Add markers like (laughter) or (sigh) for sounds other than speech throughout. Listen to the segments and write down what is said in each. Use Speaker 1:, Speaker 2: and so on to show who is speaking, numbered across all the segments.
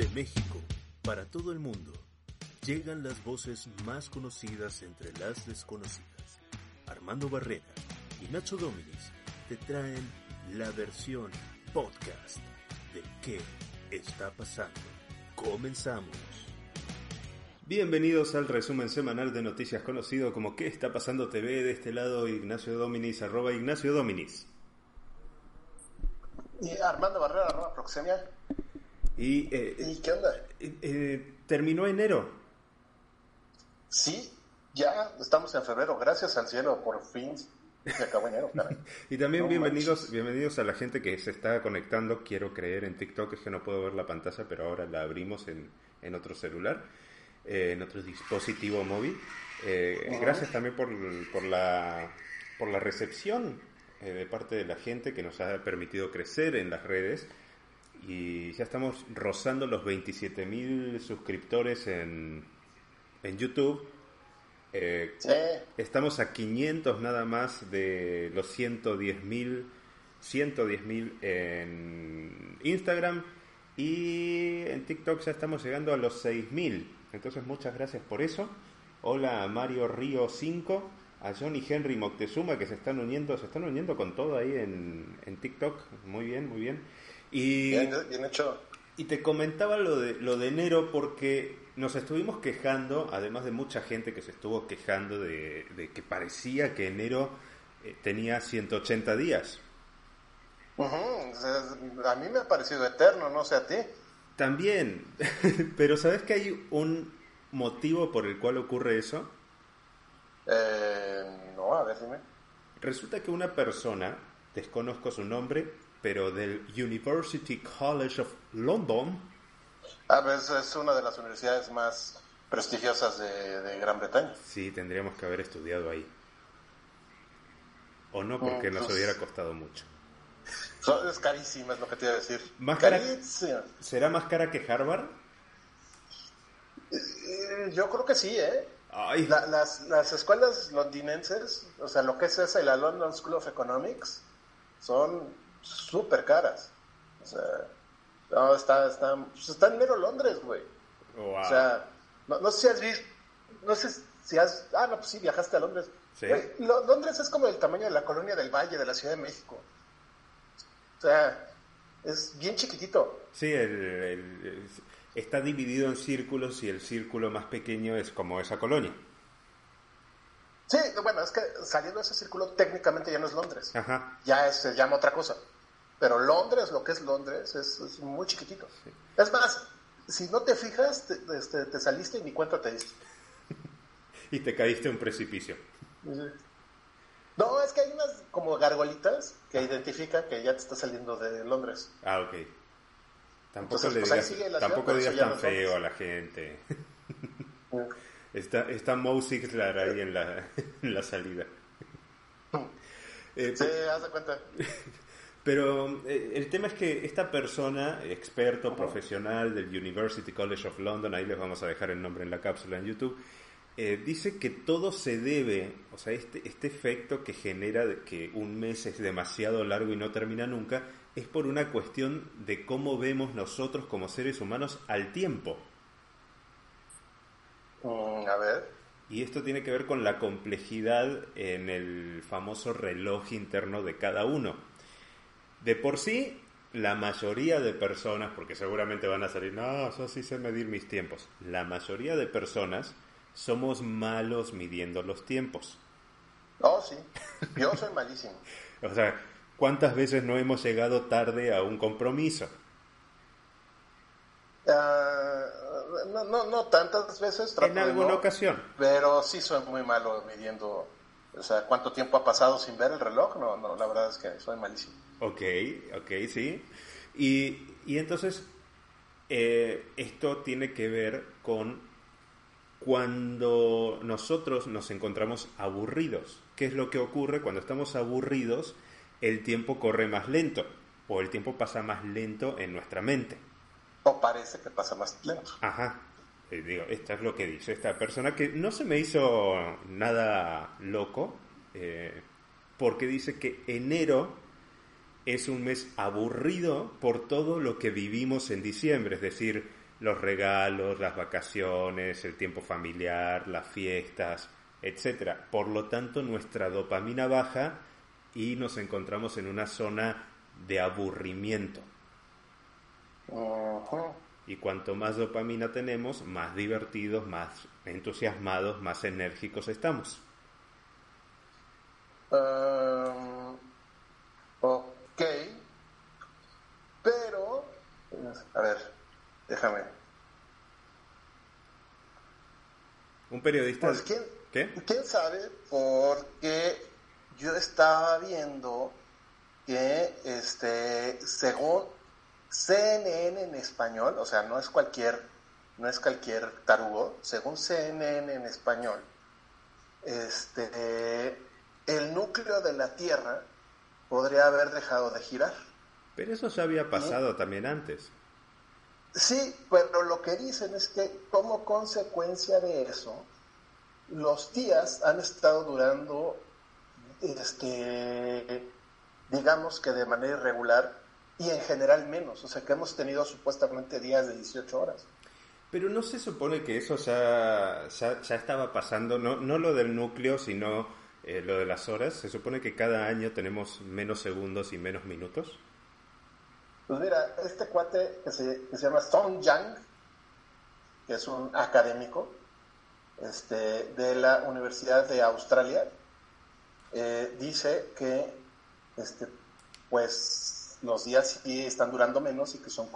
Speaker 1: De México, para todo el mundo, llegan las voces más conocidas entre las desconocidas. Armando Barrera y Nacho Dominis te traen la versión podcast de ¿Qué está pasando? Comenzamos. Bienvenidos al resumen semanal de noticias conocido como ¿Qué está pasando TV? De este lado Ignacio Dominis, arroba Ignacio Dominis.
Speaker 2: Y Armando Barrera, arroba Proxemia.
Speaker 1: Y, eh,
Speaker 2: ¿Y qué onda?
Speaker 1: eh, eh, terminó enero.
Speaker 2: Sí, ya estamos en febrero, gracias al cielo, por fin se acabó enero, caray. (laughs)
Speaker 1: Y también
Speaker 2: No
Speaker 1: bienvenidos,
Speaker 2: manches.
Speaker 1: bienvenidos a la gente que se está conectando, quiero creer, en TikTok, es que no puedo ver la pantalla, pero ahora la abrimos en, en otro celular, eh, en otro dispositivo móvil. Eh. Gracias también por, por, la, por la recepción de parte de la gente que nos ha permitido crecer en las redes. Y ya estamos rozando los 27.000 suscriptores en, en YouTube. Eh,
Speaker 2: Sí,
Speaker 1: Estamos a 500 nada más de los 110.000 110.000 en Instagram y en TikTok ya estamos llegando a los 6.000. Entonces muchas gracias por eso. Hola a Mario Río 5, a Johnny Henry Moctezuma que se están uniendo, se están uniendo con todo ahí en, en TikTok. Muy bien, muy bien. Y
Speaker 2: bien, bien hecho.
Speaker 1: y te comentaba lo de, lo de enero porque nos estuvimos quejando, además de mucha gente que se estuvo quejando de, de que parecía que enero eh, tenía 180 días.
Speaker 2: A mí me ha parecido eterno, no sé a ti.
Speaker 1: También, (laughs) pero ¿sabes que hay un motivo por el cual ocurre eso?
Speaker 2: Eh, no, a ver, dime.
Speaker 1: Resulta que una persona, desconozco su nombre, pero del University College of London,
Speaker 2: A ver, es- una de las universidades más prestigiosas de, de Gran Bretaña.
Speaker 1: sí, tendríamos que haber estudiado ahí. O no, porque
Speaker 2: Mm,
Speaker 1: nos
Speaker 2: pues-
Speaker 1: hubiera costado mucho.
Speaker 2: So- es carísima, es lo que te iba a decir.
Speaker 1: Más cara-. ¿Será más cara que Harvard?
Speaker 2: Eh, Yo creo que sí, ¿eh?
Speaker 1: Ay,
Speaker 2: La- las, las escuelas londinenses, o sea, lo que es esa y la London School of Economics, son súper caras. O sea, no, está, está, pues está en mero Londres, güey.
Speaker 1: wow.
Speaker 2: O sea, no, no sé si has visto, no sé si has, ah, no, pues sí, viajaste a Londres.
Speaker 1: Sí.
Speaker 2: Güey, Lo- Londres es como el tamaño de la colonia del Valle de la Ciudad de México. O sea, es bien chiquitito.
Speaker 1: sí, el- está dividido en círculos y el círculo más pequeño es como esa colonia.
Speaker 2: Sí, bueno, es que saliendo de ese círculo técnicamente ya no es Londres.
Speaker 1: Ajá.
Speaker 2: ya es- se llama otra cosa. Pero Londres, lo que es Londres, es, es muy chiquitito. Es más, si no te fijas, te, este, te saliste y ni cuenta te diste. (laughs)
Speaker 1: Y te caíste a un precipicio.
Speaker 2: No, es que hay unas como gargolitas que identifican que ya te está saliendo de Londres.
Speaker 1: Ah, ok. Tampoco
Speaker 2: Entonces,
Speaker 1: le
Speaker 2: pues
Speaker 1: digas, tampoco
Speaker 2: ciudad,
Speaker 1: digas tan feo a la gente. (laughs) Está, está Moe Sixler ahí en la, (laughs) en la salida. Eh,
Speaker 2: Sí, haz de cuenta.
Speaker 1: Pero eh, el tema es que esta persona, experto, profesional del University College of London, ahí les vamos a dejar el nombre en la cápsula en YouTube, eh, dice que todo se debe, o sea, este, este efecto que genera de que un mes es demasiado largo y no termina nunca, es por una cuestión de cómo vemos nosotros como seres humanos al tiempo.
Speaker 2: Mm, a ver.
Speaker 1: Y esto tiene que ver con la complejidad en el famoso reloj interno de cada uno. De por sí, la mayoría de personas, porque seguramente van a salir, no, yo sí sé medir mis tiempos. La mayoría de personas somos malos midiendo los tiempos.
Speaker 2: Oh, sí. Yo soy malísimo. (laughs)
Speaker 1: O sea, ¿cuántas veces no hemos llegado tarde a un compromiso?
Speaker 2: Ah, no, no, no tantas veces.
Speaker 1: En alguna
Speaker 2: no,
Speaker 1: ocasión.
Speaker 2: Pero sí soy muy malo midiendo, o sea, cuánto tiempo ha pasado sin ver el reloj. No, no, la verdad es que soy malísimo.
Speaker 1: Ok, ok, sí. Y, y entonces eh, esto tiene que ver con cuando nosotros nos encontramos aburridos. ¿Qué es lo que ocurre cuando estamos aburridos? El tiempo corre más lento o el tiempo pasa más lento en nuestra mente.
Speaker 2: O parece que pasa más lento.
Speaker 1: Ajá. Eh, digo, esta es lo que dice esta persona que no se me hizo nada loco eh, porque dice que enero es un mes aburrido por todo lo que vivimos en diciembre, es decir, los regalos, las vacaciones, el tiempo familiar, las fiestas, etc. Por lo tanto, nuestra dopamina baja y nos encontramos en una zona de aburrimiento. Y cuanto más dopamina tenemos, más divertidos, más entusiasmados, más enérgicos estamos.
Speaker 2: Um, ok. Pero, a ver, déjame.
Speaker 1: Un periodista.
Speaker 2: Pues, ¿quién, ¿Qué? ¿Quién sabe? Porque yo estaba viendo que, este, según CNN en español, o sea, no es cualquier, no es cualquier tarugo, según CNN en español, este, el núcleo de la Tierra podría haber dejado de girar.
Speaker 1: Pero eso ya había pasado también antes.
Speaker 2: Sí, pero lo que dicen es que como consecuencia de eso, los días han estado durando, este, digamos que de manera irregular y en general menos. O sea que hemos tenido supuestamente días de 18 horas.
Speaker 1: Pero no se supone que eso ya, ya, estaba pasando, no, no lo del núcleo, sino eh, lo de las horas. Se supone que cada año tenemos menos segundos y menos minutos.
Speaker 2: Pues mira, este cuate que se, llama Song Yang, que es un académico este, de la Universidad de Australia, eh, dice que este, pues los días sí están durando menos y que son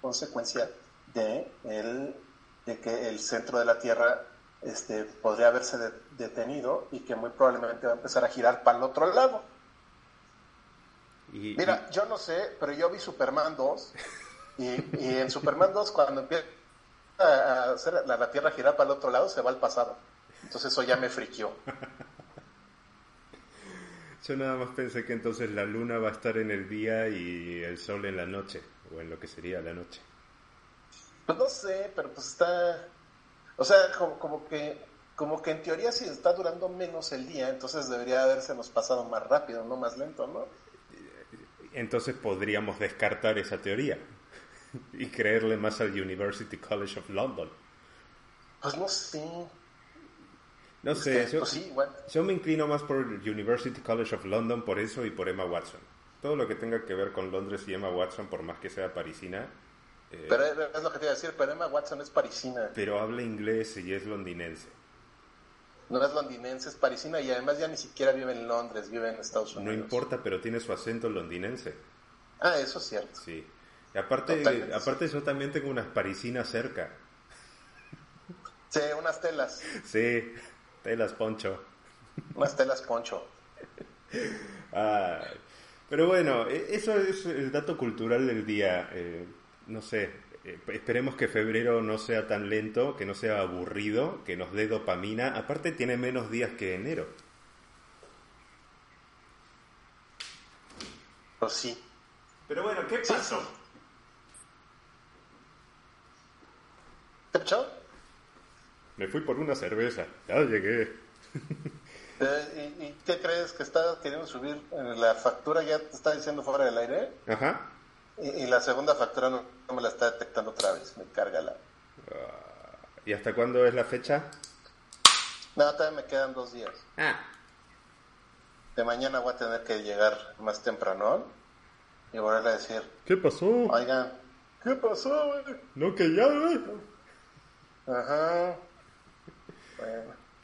Speaker 2: consecuencia de, el, de que el centro de la Tierra este, podría haberse detenido y que muy probablemente va a empezar a girar para el otro lado. Mira, yo no sé, pero yo vi Superman 2 y, y en Superman 2 cuando empieza a hacer la, la, Tierra girar para el otro lado se va al pasado. Entonces eso ya me friquió.
Speaker 1: Yo nada más pensé que entonces la luna va a estar en el día y el sol en la noche, o en lo que sería la noche.
Speaker 2: Pues no sé, pero pues está... O sea, como, que como que en teoría si está durando menos el día, entonces debería haberse nos pasado más rápido, no más lento, ¿no?
Speaker 1: Entonces podríamos descartar esa teoría (laughs) y creerle más al University College of London.
Speaker 2: Pues no sé.
Speaker 1: No sé, pues yo, me inclino más por University College of London por eso y por Emma Watson. Todo lo que tenga que ver con Londres y Emma Watson, por más que sea parisina.
Speaker 2: Eh, pero es lo que te iba a decir, pero Emma Watson es parisina.
Speaker 1: Pero habla inglés y es londinense.
Speaker 2: No es londinense, es parisina y además ya ni siquiera vive en Londres, vive en Estados Unidos.
Speaker 1: No importa, pero tiene su acento londinense.
Speaker 2: Ah, eso es cierto.
Speaker 1: Sí. Y aparte, aparte yo también tengo unas parisinas cerca.
Speaker 2: Sí, unas telas.
Speaker 1: Sí. Telas Poncho.
Speaker 2: Más telas Poncho.
Speaker 1: pero bueno, e, eso es el dato cultural del día. Eh, no sé, eh, esperemos que febrero no sea tan lento, que no sea aburrido, que nos dé dopamina. Aparte tiene menos días que enero.
Speaker 2: Pues sí.
Speaker 1: Pero bueno, ¿qué pasó?
Speaker 2: ¿Qué pasó?
Speaker 1: Me fui por una cerveza. Ya llegué. (laughs)
Speaker 2: Eh, ¿Y, qué crees que está queriendo subir? La factura ya te está diciendo fuera del aire.
Speaker 1: Ajá.
Speaker 2: Y, la segunda factura no, me la está detectando otra vez. Me carga la.
Speaker 1: Ah, ¿Y hasta cuándo es la fecha?
Speaker 2: No, todavía me quedan dos días.
Speaker 1: Ah.
Speaker 2: De mañana voy a tener que llegar más temprano y volverle a decir:
Speaker 1: ¿Qué pasó?
Speaker 2: Oigan, ¿qué pasó,
Speaker 1: No, que ya,
Speaker 2: Ajá.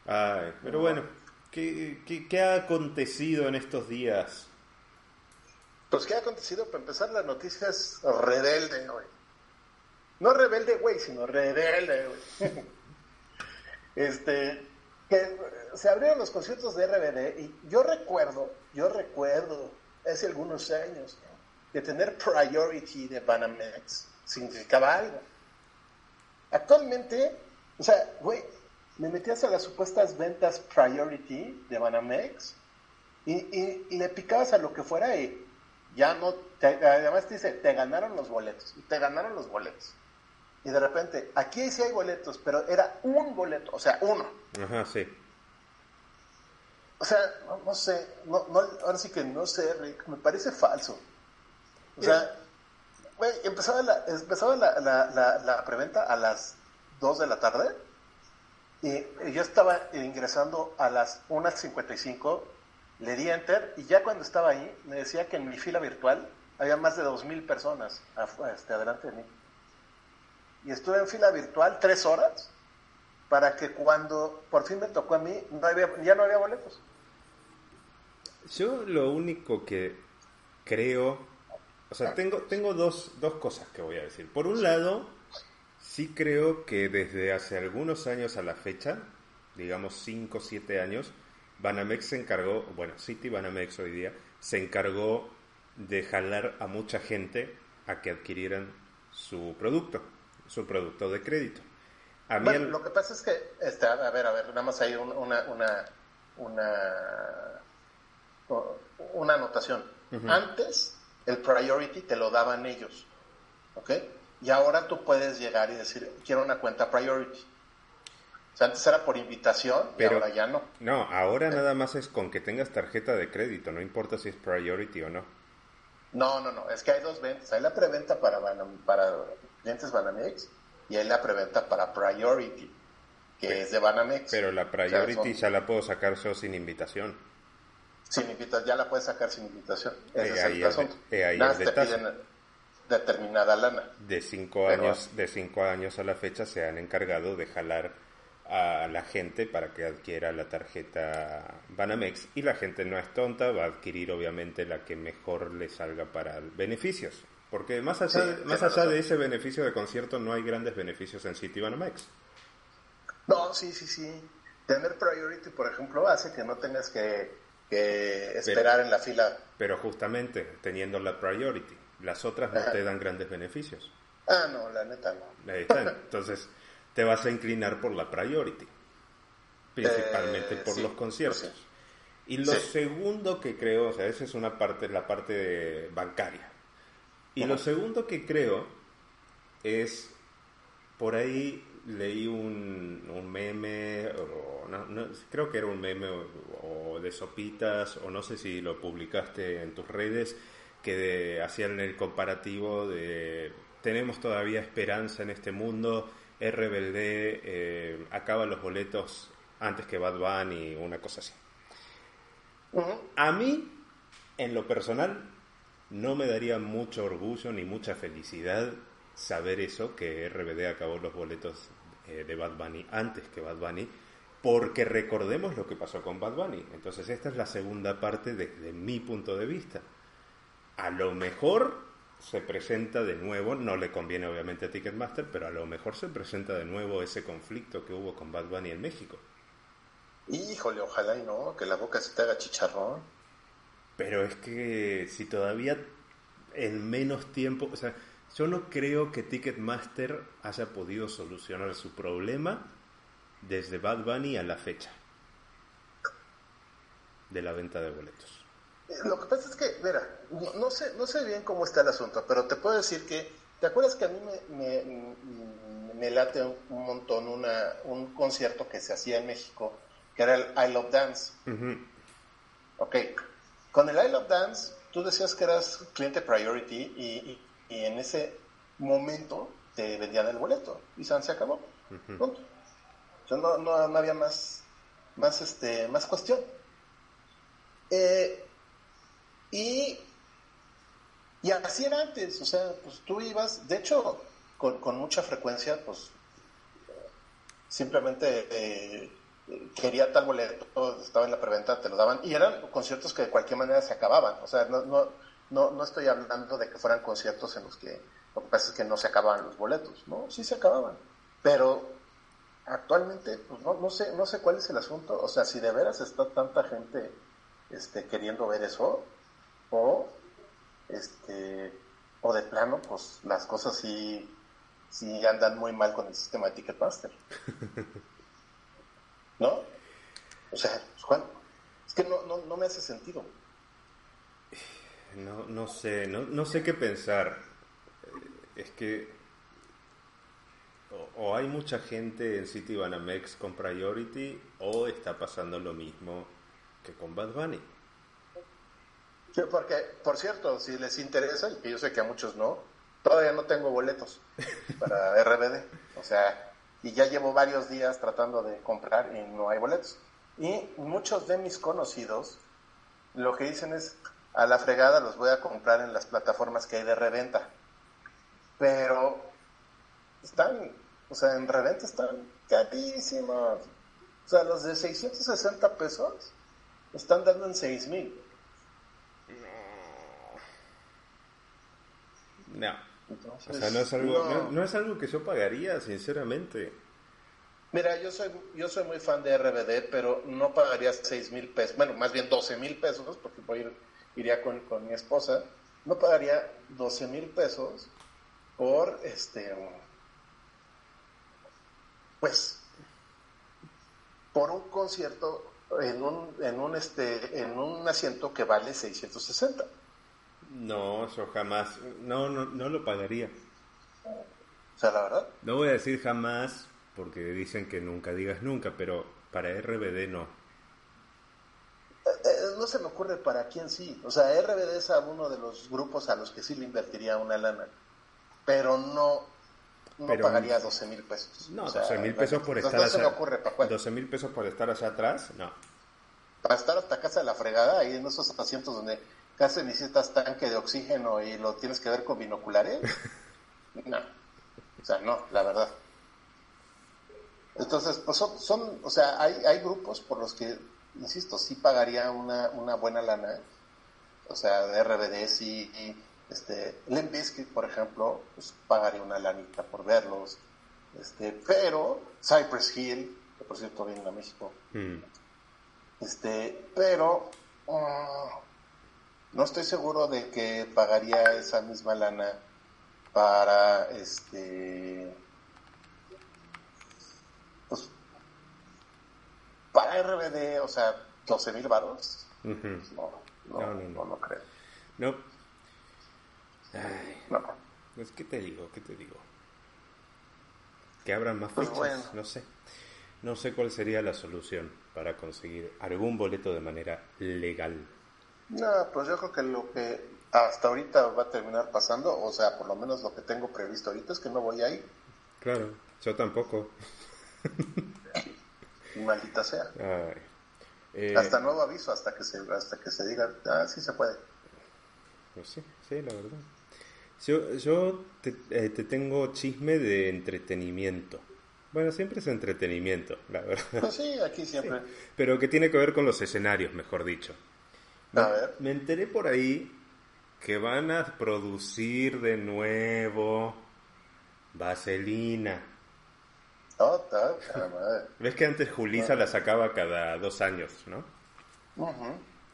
Speaker 1: Ay, pero bueno, ¿qué, ¿qué, ha acontecido en estos días?
Speaker 2: Pues, ¿qué ha acontecido? Para empezar, la noticia es rebelde, güey. No rebelde, güey, sino rebelde, güey. (laughs) este, que se abrieron los conciertos de RBD y yo recuerdo, yo recuerdo, hace algunos años, que tener priority de Banamex significaba algo. Actualmente, o sea, güey, me metías a las supuestas ventas priority de Banamex y, le picabas a lo que fuera y ya no, además te dice, te ganaron los boletos, y te ganaron los boletos. Y de repente, aquí sí hay boletos, pero era un boleto, o sea, uno.
Speaker 1: Ajá, sí.
Speaker 2: O sea, no, sé, no, no, ahora sí que no sé, Rick, me parece falso. O sea, güey, empezaba, la, empezaba la, la, la, preventa a las 2 de la tarde y yo estaba ingresando a las 1.55, le di enter y ya cuando estaba ahí me decía que en mi fila virtual había más de 2.000 personas este, adelante de mí. Y estuve en fila virtual tres horas para que cuando por fin me tocó a mí no había, ya no había boletos.
Speaker 1: Yo lo único que creo, o sea, tengo, tengo dos, dos cosas que voy a decir. Por un lado, sí creo que desde hace algunos años a la fecha, digamos 5 o 7 años, Banamex se encargó, bueno, City Banamex hoy día, se encargó de jalar a mucha gente a que adquirieran su producto, su producto de crédito.
Speaker 2: bueno, lo que pasa es que, este, a ver, a ver, nada más hay una, una, una una anotación. Antes, el priority te lo daban ellos. ¿Ok? Y ahora tú puedes llegar y decir, quiero una cuenta priority. O sea, antes era por invitación pero, ahora ya no.
Speaker 1: No, ahora nada más es con que tengas tarjeta de crédito, no importa si es priority o no.
Speaker 2: No, no, no, es que hay dos ventas. Hay la preventa para, para clientes Banamex y hay la preventa para priority, que es de Banamex.
Speaker 1: Pero la priority ya la puedo sacar yo sin invitación.
Speaker 2: Sin invitación, ya la puedes sacar sin invitación. Ese es el asunto. Nada, te piden determinada lana.
Speaker 1: De cinco, años, de cinco años a la fecha se han encargado de jalar a la gente para que adquiera la tarjeta Banamex y la gente no es tonta, va a adquirir obviamente la que mejor le salga para beneficios. Porque más allá, de, más allá de ese beneficio de concierto no hay grandes beneficios en City Banamex.
Speaker 2: No, sí, sí, sí. Tener priority, por ejemplo, hace que no tengas que que esperar en la fila.
Speaker 1: Pero justamente teniendo la priority, las otras no te dan grandes beneficios.
Speaker 2: Ah, no, la neta no.
Speaker 1: Entonces te vas a inclinar por la priority, principalmente eh, por los conciertos. Y lo segundo que creo, o sea, esa es una parte, la parte bancaria. Y lo segundo que creo es, por ahí leí un, un meme, o no, creo que era un meme o, de sopitas, o no sé si lo publicaste en tus redes, que hacían el comparativo de tenemos todavía esperanza en este mundo, RBLD eh, acaba los boletos antes que Bad Bunny, una cosa así. A mí, en lo personal, no me daría mucho orgullo ni mucha felicidad saber eso, que RBD acabó los boletos eh, de Bad Bunny antes que Bad Bunny, porque recordemos lo que pasó con Bad Bunny. Entonces esta es la segunda parte desde mi punto de vista. A lo mejor se presenta de nuevo, no le conviene obviamente a Ticketmaster, pero a lo mejor se presenta de nuevo ese conflicto que hubo con Bad Bunny en México.
Speaker 2: Híjole, ojalá y no, que la boca se te haga chicharrón.
Speaker 1: Pero es que si todavía en menos tiempo, o sea, yo no creo que Ticketmaster haya podido solucionar su problema desde Bad Bunny a la fecha de la venta de boletos.
Speaker 2: Lo que pasa es que, mira, no, sé, no sé bien cómo está el asunto, pero te puedo decir que, ¿te acuerdas que a mí me, late un, montón una, un concierto que se hacía en México, que era el I Love Dance? Ok, con el I Love Dance, tú decías que eras cliente priority y y en ese momento te vendían el boleto y se acabó. no, no, había más, más, este, más cuestión. Eh, y, y así era antes, o sea, pues tú ibas, de hecho, con, con mucha frecuencia, pues simplemente eh, quería tal boleto, estaba en la preventa, te lo daban, y eran conciertos que de cualquier manera se acababan, o sea, no, no, no, no estoy hablando de que fueran conciertos en los que lo que pasa es que no se acababan los boletos, ¿no? Sí se acababan. Pero actualmente, pues no, no sé, no sé cuál es el asunto. O sea, si de veras está tanta gente este, queriendo ver eso, o este, o de plano, pues las cosas sí, sí andan muy mal con el sistema de Ticketmaster. (laughs) ¿No? O sea, Juan, es que no, no, no me hace sentido.
Speaker 1: No, no sé, no, no sé qué pensar. Es que o, o hay mucha gente en City Banamex con Priority o está pasando lo mismo que con Bad Bunny.
Speaker 2: Sí, porque, por cierto, si les interesa, y que yo sé que a muchos no, todavía no tengo boletos para (laughs) RBD. O sea, y ya llevo varios días tratando de comprar y no hay boletos. Y muchos de mis conocidos lo que dicen es, a la fregada los voy a comprar en las plataformas que hay de reventa. Pero están, o sea, en reventa están carísimos. O sea, los de 660 pesos están dando en 6 mil.
Speaker 1: No. o sea, no es, algo, no. no es algo que yo pagaría, sinceramente.
Speaker 2: Mira, yo soy, yo soy muy fan de RBD, pero no pagaría 6 mil pesos, bueno, más bien 12 mil pesos, porque voy a ir, iría con, con mi esposa, no pagaría 12 mil pesos por, este, pues, por un concierto en un, en un, este, en un asiento que vale 660.
Speaker 1: No, eso jamás, no, no, no lo pagaría.
Speaker 2: O sea, la verdad.
Speaker 1: No voy a decir jamás, porque dicen que nunca digas nunca, pero para RBD no.
Speaker 2: Eh, no se me ocurre para quién sí. O sea, RBD es a uno de los grupos a los que sí le invertiría una lana, pero no, no
Speaker 1: Pero-
Speaker 2: pagaría 12 mil pesos.
Speaker 1: No,
Speaker 2: O sea,
Speaker 1: 12 mil pesos por estar
Speaker 2: no se me
Speaker 1: allá.
Speaker 2: ocurre para cuál.
Speaker 1: 12 mil pesos por estar allá atrás, no.
Speaker 2: Para estar hasta casa de la fregada, ahí en esos asientos donde casi necesitas tanque de oxígeno y lo tienes que ver con binoculares. (laughs) no. O sea, no, la verdad. Entonces, pues son, son o sea, hay, hay grupos por los que, insisto, sí pagaría una, una buena lana. O sea, de RBD sí, y, este, Limp Bizkit, por ejemplo, pues pagaría una lanita por verlos. Este, pero Cypress Hill, que por cierto vienen a México,
Speaker 1: Mm.
Speaker 2: este, pero mm, no estoy seguro de que pagaría esa misma lana para este pues para RBD, o sea, 12 mil baros.
Speaker 1: Ujú.
Speaker 2: No, no,
Speaker 1: No,
Speaker 2: no,
Speaker 1: no,
Speaker 2: no,
Speaker 1: no.
Speaker 2: creo.
Speaker 1: No. Ay,
Speaker 2: No.
Speaker 1: pues, ¿qué te digo? ¿Qué te digo? Que abran más
Speaker 2: Pues
Speaker 1: fechas,
Speaker 2: bueno.
Speaker 1: no sé. No sé cuál sería la solución para conseguir algún boleto de manera legal.
Speaker 2: No, pues yo creo que lo que hasta ahorita va a terminar pasando, o sea, por lo menos lo que tengo previsto ahorita es que no voy a ir,
Speaker 1: Claro, yo tampoco.
Speaker 2: maldita sea.
Speaker 1: Ay. Eh,
Speaker 2: Hasta nuevo aviso, hasta que se, hasta que se diga, ah, sí se puede.
Speaker 1: Pues sí, sí, la verdad. Yo, yo te, eh, te tengo chisme de entretenimiento. Bueno, siempre es entretenimiento, la verdad.
Speaker 2: Pues sí, aquí siempre.
Speaker 1: Pero que tiene que ver con los escenarios, mejor dicho. Me,
Speaker 2: A ver.
Speaker 1: me enteré por ahí que van a producir de nuevo Vaselina.
Speaker 2: Oh, tal, madre.
Speaker 1: ¿Ves que antes Julisa la sacaba cada dos años, no?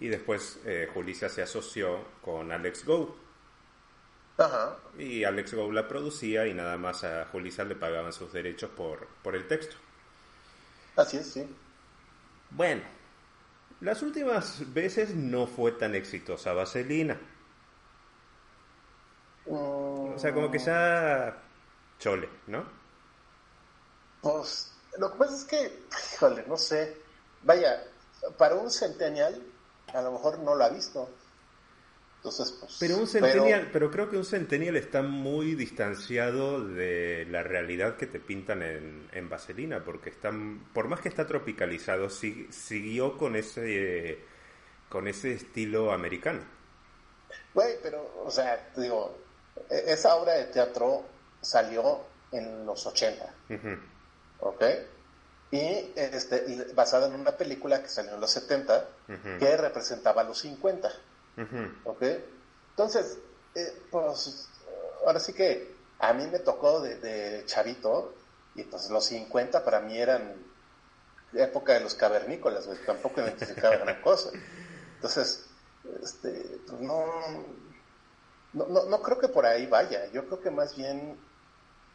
Speaker 1: Y después eh, Julisa se asoció con Alex Go.
Speaker 2: Ajá.
Speaker 1: Y Alex Go la producía y nada más a Julisa le pagaban sus derechos por, por el texto.
Speaker 2: Así es, sí.
Speaker 1: Bueno, las últimas veces no fue tan exitosa Vaselina. O sea, como que ya chole, ¿no?
Speaker 2: Pues, lo que pasa es que, híjole, no sé. Vaya, para un centennial, a lo mejor no lo ha visto. Entonces, pues.
Speaker 1: Pero un centennial, pero, creo que un centennial está muy distanciado de la realidad que te pintan en, en Vaselina, porque están, por más que está tropicalizado, si- siguió con ese con ese estilo americano.
Speaker 2: Güey, pero, o sea, te digo, e- esa obra de teatro salió en los 80,
Speaker 1: Ujú.
Speaker 2: ¿ok? Y este, basada en una película que salió en los 70,
Speaker 1: Ujú.
Speaker 2: que representaba los 50. Entonces, eh, pues ahora sí que a mí me tocó de, de chavito y pues los 50 para mí eran época de los cavernícolas, güey, tampoco identificaba gran (laughs) cosa. Entonces, este, pues no, no, no, no creo que por ahí vaya. Yo creo que más bien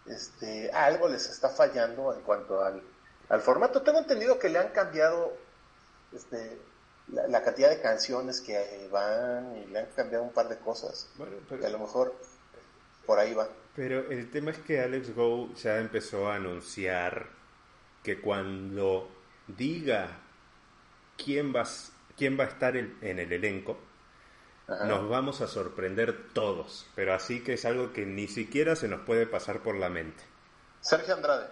Speaker 2: este, algo les está fallando en cuanto al, al formato. Tengo entendido que le han cambiado este, la, cantidad de canciones que van y le han cambiado un par de cosas. Bueno, a lo mejor por ahí va.
Speaker 1: Pero el tema es que Alex Go ya empezó a anunciar que cuando diga quién va, quién va a estar en, el elenco, nos vamos a sorprender todos. Pero así que es algo que ni siquiera se nos puede pasar por la mente.
Speaker 2: Sergio Andrade.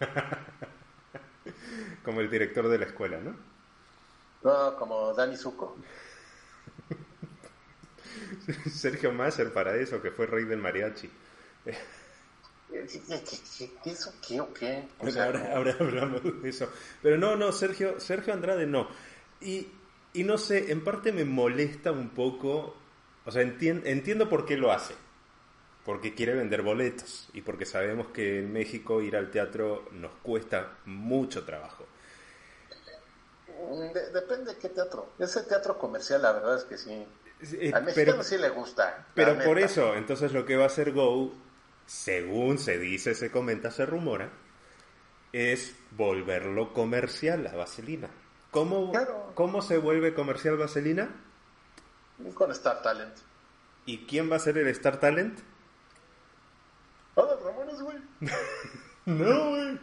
Speaker 2: (laughs)
Speaker 1: como el director de la escuela, ¿no?
Speaker 2: No, como Dani Zuko. (laughs)
Speaker 1: Sergio Masser para eso, que fue rey del mariachi.
Speaker 2: ¿Qué, eso qué o qué?
Speaker 1: ahora, (laughs) hablamos de eso. Pero no, no, Sergio, Sergio Andrade no. Y, y no sé, en parte me molesta un poco, o sea, entiendo por qué lo hace. Porque quiere vender boletos y porque sabemos que en México ir al teatro nos cuesta mucho trabajo.
Speaker 2: Depende de qué teatro. Ese teatro comercial, la verdad es que sí. Eh, Al mexicano sí le gusta.
Speaker 1: Pero por eso, entonces lo que va a hacer Go, según se dice, se comenta, se rumora, es volverlo comercial a Vaselina. ¿Cómo, ¿Cómo se vuelve comercial Vaselina?
Speaker 2: Con Star Talent.
Speaker 1: ¿Y quién va a ser el Star Talent?
Speaker 2: Ramones, güey. (laughs)
Speaker 1: no, güey.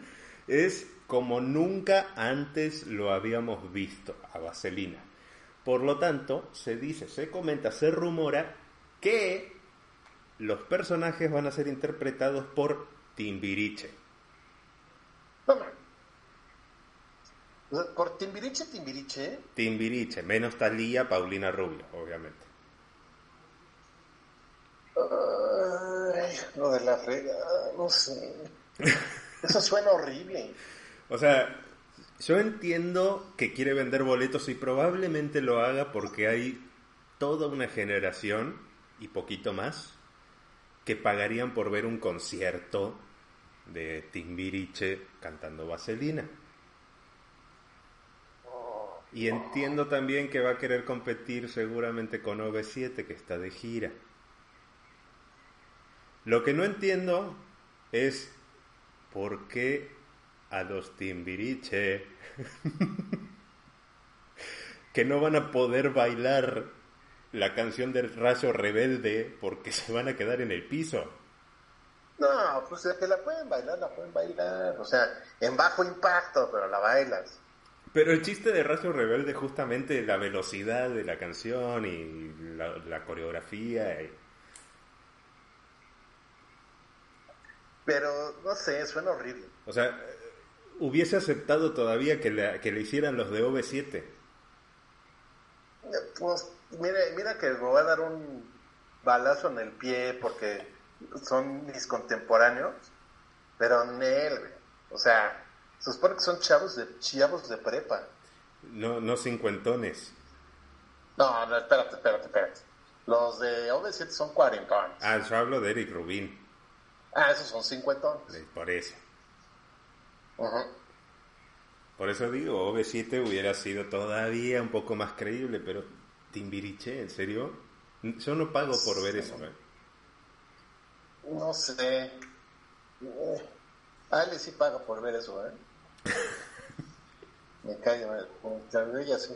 Speaker 1: Es como nunca antes lo habíamos visto a Vaselina. Por lo tanto, se dice, se comenta, se rumora que los personajes van a ser interpretados por Timbiriche.
Speaker 2: ¿Por Timbiriche, Timbiriche?
Speaker 1: Timbiriche, menos Talía, Paulina Rubio, obviamente.
Speaker 2: Ay, lo de la frega, no sé. (laughs) Eso suena horrible.
Speaker 1: O sea, yo entiendo que quiere vender boletos y probablemente lo haga porque hay toda una generación y poquito más que pagarían por ver un concierto de Timbiriche cantando Vaselina. Y entiendo también que va a querer competir seguramente con OV7 que está de gira. Lo que no entiendo es por qué a los Timbiriche (laughs) que no van a poder bailar la canción del rayo rebelde porque se van a quedar en el piso.
Speaker 2: No, pues es que la pueden bailar, la pueden bailar. O sea, en bajo impacto, pero la bailas.
Speaker 1: Pero el chiste de Rayo Rebelde justamente la velocidad de la canción y la, coreografía.
Speaker 2: Pero, no sé, suena horrible.
Speaker 1: O sea, hubiese aceptado todavía que le, que le hicieran los de OV7.
Speaker 2: Pues mira, mira que me voy a dar un balazo en el pie porque son mis contemporáneos, pero Nel, o sea, se supone que son chavos de chavos de prepa.
Speaker 1: No, no cincuentones.
Speaker 2: No, no, espérate, espérate, espérate. Los de OV7 son cuarentones.
Speaker 1: Ah, yo hablo de Eric Rubin.
Speaker 2: Ah, esos son cincuentones.
Speaker 1: Por eso. Por eso digo, OV7 hubiera sido todavía un poco más creíble, pero Timbiriche, ¿en serio? Yo no pago por ver eso, ¿eh?
Speaker 2: No sé. Ale sí paga por ver eso, ¿eh? (laughs) me cae, me, ella sí.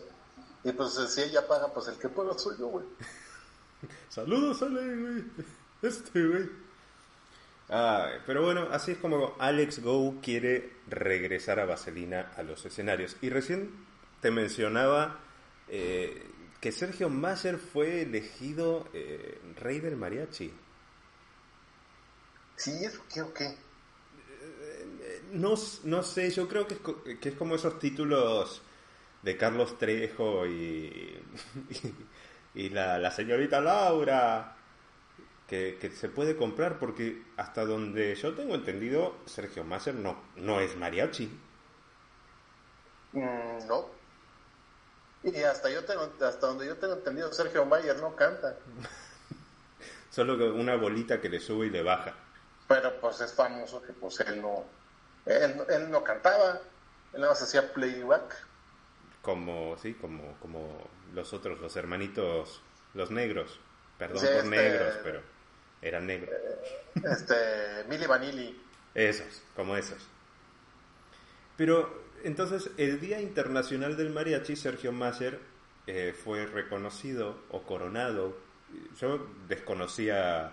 Speaker 2: Y pues si ella paga, pues el que puedo soy yo, güey. (laughs)
Speaker 1: Saludos, Ale, güey. Este, güey. Ah, pero bueno, así es como Alex Go quiere regresar a Vaselina a los escenarios. Y recién te mencionaba eh, que Sergio Mayer fue elegido eh, rey del mariachi.
Speaker 2: Sí, ¿eso qué o qué?
Speaker 1: No, no sé, yo creo que es, que es como esos títulos de Carlos Trejo y, (laughs) y, la, la señorita Laura que, se puede comprar, porque hasta donde yo tengo entendido, Sergio Masser no, no es mariachi.
Speaker 2: Mm, no. Y hasta yo tengo, hasta donde yo tengo entendido, Sergio Mayer no canta. (laughs)
Speaker 1: Solo una bolita que le sube y le baja.
Speaker 2: Pero pues es famoso que pues él no, él, no cantaba, él nada más hacía playback.
Speaker 1: Como, sí, como, como los otros, los hermanitos, los negros. Perdón
Speaker 2: Sí,
Speaker 1: por
Speaker 2: este-
Speaker 1: negros, pero eran negros.
Speaker 2: Este, Milli Vanilli.
Speaker 1: Esos, como esos. Pero entonces, el Día Internacional del Mariachi, Sergio Mayer eh, fue reconocido o coronado. Yo desconocía,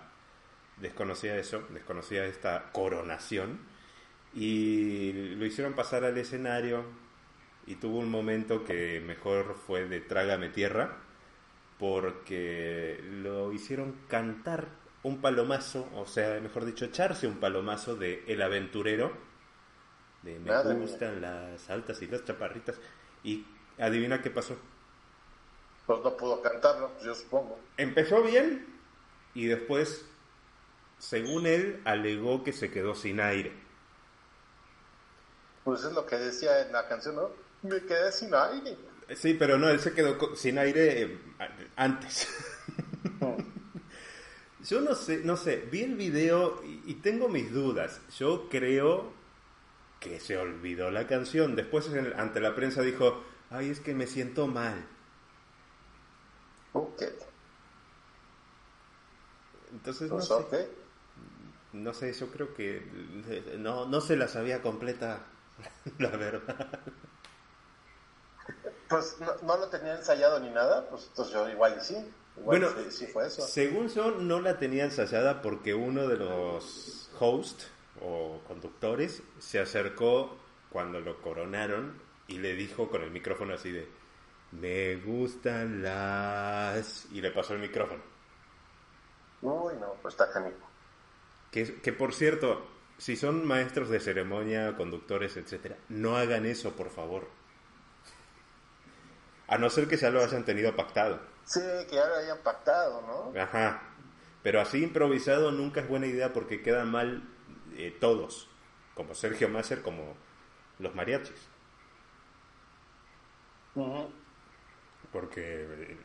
Speaker 1: desconocía eso, desconocía esta coronación. Y lo hicieron pasar al escenario y tuvo un momento que mejor fue de Trágame Tierra, porque lo hicieron cantar un palomazo, o sea, mejor dicho, echarse un palomazo de El Aventurero, de Me
Speaker 2: Madre mía.
Speaker 1: gustan las altas y las chaparritas, y adivina qué pasó.
Speaker 2: Pues no pudo cantarlo, yo supongo.
Speaker 1: Empezó bien y después, según él, alegó que se quedó sin aire.
Speaker 2: Pues es lo que decía en la canción, ¿no? Me quedé sin aire.
Speaker 1: Sí, pero no, él se quedó sin aire eh, antes. (laughs) Yo no sé, no sé, vi el video y, y tengo mis dudas. Yo creo que se olvidó la canción. Después en- ante la prensa dijo, ay, es que me siento mal.
Speaker 2: Ok.
Speaker 1: Entonces no
Speaker 2: Pues
Speaker 1: sé,
Speaker 2: ok.
Speaker 1: no sé, yo creo que no, no se la sabía completa, (laughs) la verdad.
Speaker 2: Pues no, no lo tenía ensayado ni nada, pues entonces yo igual y sí.
Speaker 1: Bueno,
Speaker 2: sí, sí fue eso.
Speaker 1: según yo no la tenía ensayada porque uno de los hosts o conductores se acercó cuando lo coronaron y le dijo con el micrófono así de me gustan las y le pasó el micrófono.
Speaker 2: Uy, no, pues está canijo.
Speaker 1: Que, que por cierto, si son maestros de ceremonia, conductores, etcétera, no hagan eso, por favor. A no ser que ya lo hayan tenido pactado.
Speaker 2: Sí, que ya lo hayan pactado, ¿no?
Speaker 1: Ajá. Pero así improvisado nunca es buena idea porque quedan mal eh, todos. Como Sergio Masser, como los mariachis. Porque, eh,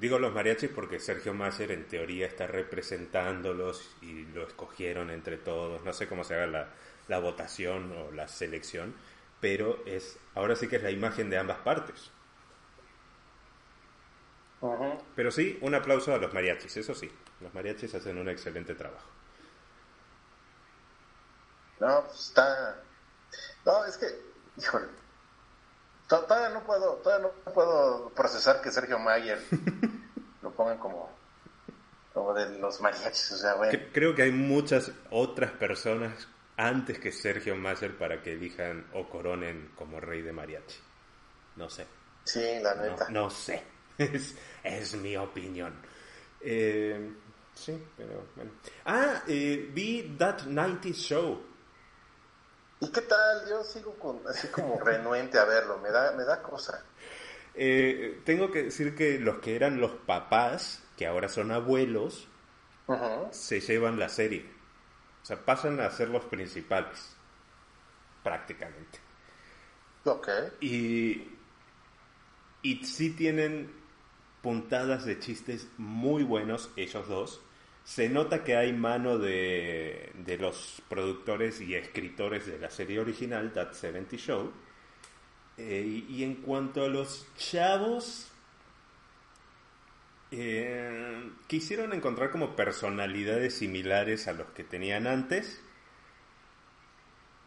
Speaker 1: digo los mariachis porque Sergio Masser en teoría está representándolos y lo escogieron entre todos. No sé cómo se haga la, la votación o la selección, pero es ahora sí que es la imagen de ambas partes. Pero sí, un aplauso a los mariachis, eso sí. Los mariachis hacen un excelente trabajo.
Speaker 2: No, pues está. No, es que, híjole. to- Todavía no puedo, todavía no puedo procesar que Sergio Mayer (laughs) lo pongan como, como de los mariachis, o sea, bueno.
Speaker 1: Creo que hay muchas otras personas antes que Sergio Masser para que elijan o coronen como rey de mariachi. No sé.
Speaker 2: Sí, la
Speaker 1: No,
Speaker 2: neta.
Speaker 1: no sé. Es, es mi opinión. Eh, sí, pero bueno. Ah, eh, vi That 90 Show.
Speaker 2: ¿Y qué tal? Yo sigo con, así como (laughs) renuente a verlo, me da, me da cosa.
Speaker 1: Eh, tengo que decir que los que eran los papás, que ahora son abuelos, se llevan la serie. O sea, pasan a ser los principales. Prácticamente.
Speaker 2: Ok.
Speaker 1: Y, y sí tienen puntadas de chistes muy buenos, ellos dos. Se nota que hay mano de, de los productores y escritores de la serie original, That 70 Show. Eh, y, en cuanto a los chavos, eh, quisieron encontrar como personalidades similares a los que tenían antes,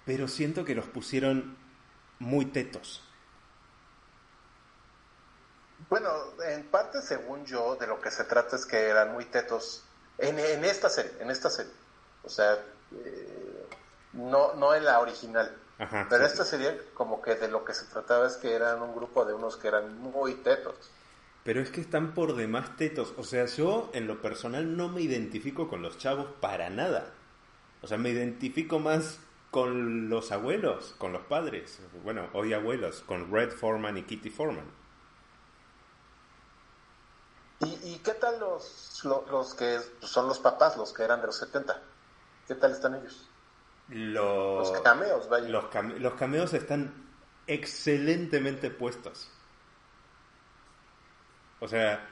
Speaker 1: pero siento que los pusieron muy tetos.
Speaker 2: Bueno, en parte, según yo, de lo que se trata es que eran muy tetos en, en esta serie, en esta serie. O sea, eh, no, no en la original.
Speaker 1: Ajá,
Speaker 2: Pero
Speaker 1: sí,
Speaker 2: esta
Speaker 1: sí.
Speaker 2: serie, como que de lo que se trataba es que eran un grupo de unos que eran muy tetos.
Speaker 1: Pero es que están por demás tetos. O sea, yo en lo personal no me identifico con los chavos para nada. O sea, me identifico más con los abuelos, con los padres. Bueno, hoy abuelos, con Red Foreman y Kitty Foreman.
Speaker 2: ¿Y, y qué tal los, lo- los, que son los papás, los que eran de los 70? ¿Qué tal están ellos?
Speaker 1: Los,
Speaker 2: Los cameos, vaya.
Speaker 1: los, came- los cameos están excelentemente puestos. O sea,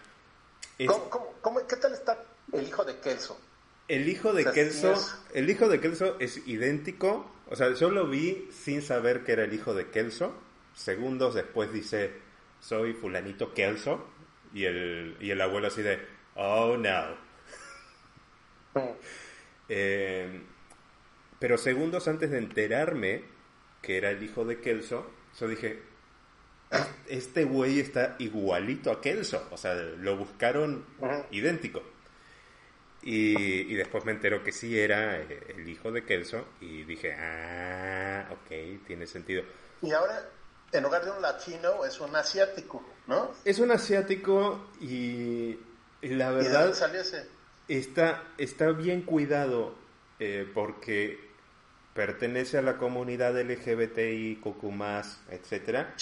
Speaker 1: es-
Speaker 2: ¿Cómo, cómo- cómo- qué tal está el hijo de Kelso?
Speaker 1: El hijo de
Speaker 2: O sea,
Speaker 1: Kelso,
Speaker 2: es-
Speaker 1: el hijo de Kelso es idéntico. O sea, yo lo vi sin saber que era el hijo de Kelso. Segundos después dice, soy fulanito Kelso. Y el, y el abuelo así de, oh no. (laughs) Eh, pero segundos antes de enterarme que era el hijo de Kelso, yo dije, este güey está igualito a Kelso. O sea, lo buscaron idéntico. Y, después me entero que sí era eh, el hijo de Kelso y dije, ah, ok, tiene sentido.
Speaker 2: Y ahora, en lugar de un latino, es un asiático, ¿no?
Speaker 1: Es un asiático y, la verdad... ¿Y? Está, está bien cuidado eh, porque pertenece a la comunidad LGBTI, más, etcétera.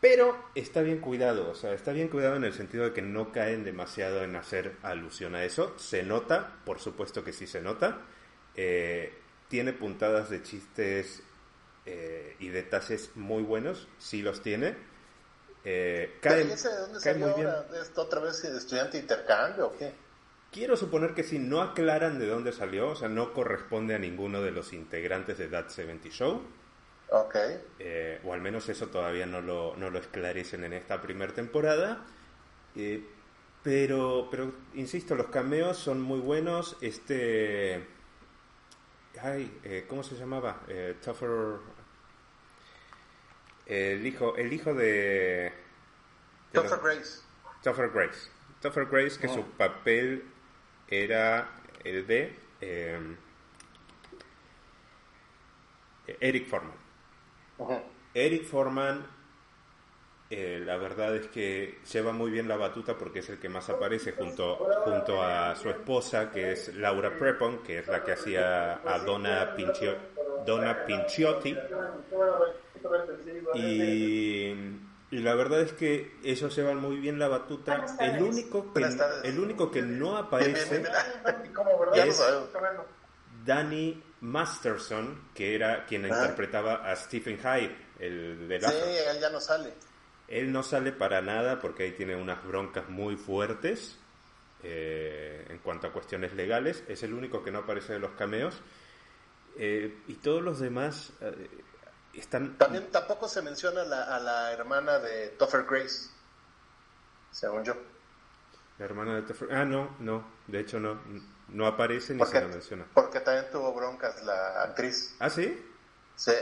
Speaker 1: Pero está bien cuidado, o sea, está bien cuidado en el sentido de que no caen demasiado en hacer alusión a eso. Se nota, por supuesto que sí se nota. Eh, tiene puntadas de chistes eh, y detalles muy buenos, sí los tiene.
Speaker 2: Eh, cae, de dónde salió muy bien. ¿Esto otra vez estudiante de intercambio o qué?
Speaker 1: Quiero suponer que si no aclaran de dónde salió, o sea, no corresponde a ninguno de los integrantes de That 70 Show.
Speaker 2: Ok.
Speaker 1: Eh, o al menos eso todavía no lo, no lo esclarecen en esta primera temporada. Eh, pero, pero, insisto, los cameos son muy buenos. Este. Ay, eh, ¿cómo se llamaba? Eh, Tuffer. El hijo, el hijo de.
Speaker 2: Tuffer Grace.
Speaker 1: Tuffer Grace. Tuffer Grace, que oh. su papel era el de. Eric Foreman. Eric Forman, eh, la verdad es que lleva muy bien la batuta porque es el que más aparece junto, junto a su esposa, que es Laura Prepon, que es la que hacía a Donna, Donna Pinciotti. Y, la verdad es que ellos llevan muy bien la batuta. El único que, el único que no aparece (laughs) es Danny Masterson, que era quien interpretaba a Stephen Hyde, el de
Speaker 2: Sí, él ya no sale.
Speaker 1: Él no sale para nada porque ahí tiene unas broncas muy fuertes eh, en cuanto a cuestiones legales. Es el único que no aparece de los cameos. Eh, y todos los demás eh, están...
Speaker 2: También tampoco se menciona a la hermana de Topher Grace, según yo.
Speaker 1: La hermana de Topher... Ah, no, no, de hecho no. No aparece ni se lo menciona.
Speaker 2: Porque también tuvo broncas la actriz.
Speaker 1: ¿Ah, sí?
Speaker 2: Sí.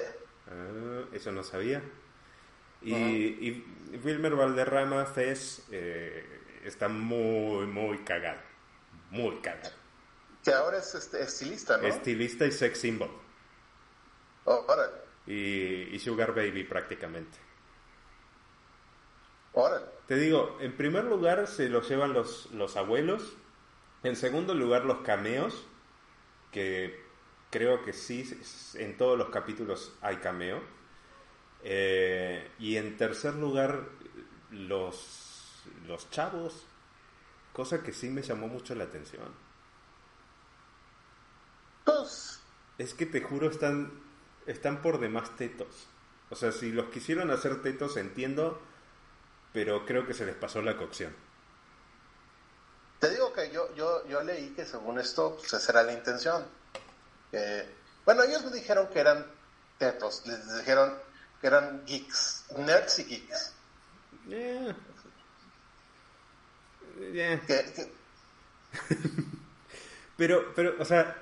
Speaker 1: Ah, eso no sabía. Y, y Wilmer Valderrama Fez eh, está muy, muy cagado. Muy cagado.
Speaker 2: Que ahora es este, estilista, ¿no?
Speaker 1: Estilista y sex symbol.
Speaker 2: Oh, órale.
Speaker 1: Y, y Sugar Baby prácticamente.
Speaker 2: Órale.
Speaker 1: Te digo, en primer lugar se lo llevan los, los abuelos en segundo lugar, los cameos, que creo que sí, en todos los capítulos hay cameo. Eh, y en tercer lugar, los, los chavos, cosa que sí me llamó mucho la atención.
Speaker 2: Pues,
Speaker 1: es que te juro, están, están por demás tetos. O sea, si los quisieron hacer tetos, entiendo, pero creo que se les pasó la cocción.
Speaker 2: Te digo que yo, yo, yo leí que según esto, pues esa era la intención. bueno, ellos me dijeron que eran tetos, les dijeron que eran geeks, nerds y geeks. (laughs)
Speaker 1: pero, pero, o sea,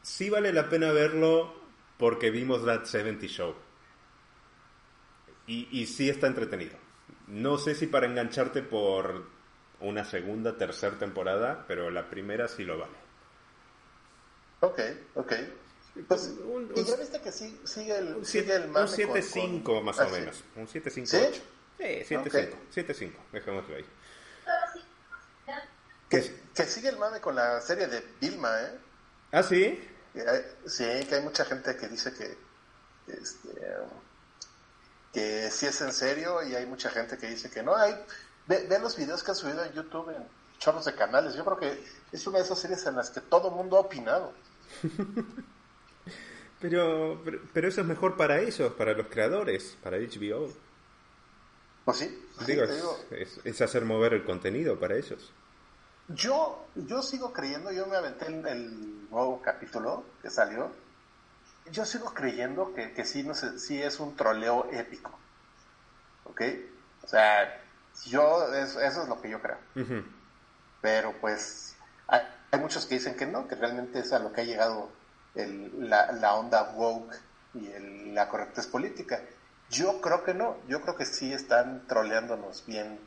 Speaker 1: sí vale la pena verlo porque vimos That 70 Show. Y, y sí está entretenido. No sé si para engancharte por una segunda, tercera temporada, pero la primera sí lo vale.
Speaker 2: Ok, ok. Pues, y ya viste que sí, sigue el,
Speaker 1: un siete,
Speaker 2: el
Speaker 1: Un 7-5 más o ah, menos. Un 7-5-8. ¿Sí? Sí, 7-5. 7-5, dejémoslo ahí.
Speaker 2: Que, que sigue el mame con la serie de Vilma, ¿eh?
Speaker 1: ¿Ah, sí?
Speaker 2: Sí, que hay mucha gente que dice que este, que sí es en serio y hay mucha gente que dice que no. Hay Ve, los videos que han subido en YouTube en chorros de canales. Yo creo que es una de esas series en las que todo el mundo ha opinado. (laughs)
Speaker 1: pero, pero, eso es mejor para ellos, para los creadores, para HBO.
Speaker 2: Pues sí.
Speaker 1: Digo, (laughs) es, hacer mover el contenido para ellos.
Speaker 2: Yo, yo sigo creyendo, yo me aventé el, el nuevo capítulo que salió. Yo sigo creyendo que, que sí, no sé, sí es un troleo épico. ¿Ok? O sea, yo, eso, es lo que yo creo. Pero pues, hay, hay muchos que dicen que no, que realmente es a lo que ha llegado la, onda woke y la correctez política. Yo creo que no, yo creo que sí están troleándonos bien.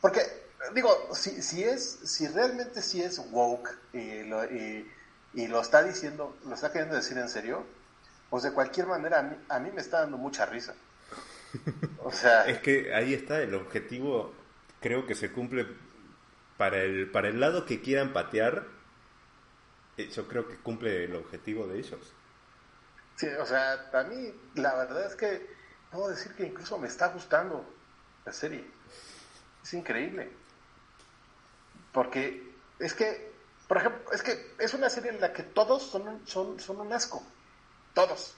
Speaker 2: Porque, digo, si, si, es, si realmente sí es woke y lo, y, lo está diciendo, lo está queriendo decir en serio, pues de cualquier manera a mí, a mí me está dando mucha risa.
Speaker 1: O sea... (laughs) es que ahí está, el objetivo creo que se cumple para el, para el lado que quieran patear, yo creo que cumple el objetivo de ellos.
Speaker 2: Sí, o sea, a mí la verdad es que puedo decir que incluso me está gustando la serie. Es increíble. Porque es que, por ejemplo, es que es una serie en la que todos son un, son, son un asco. Todos.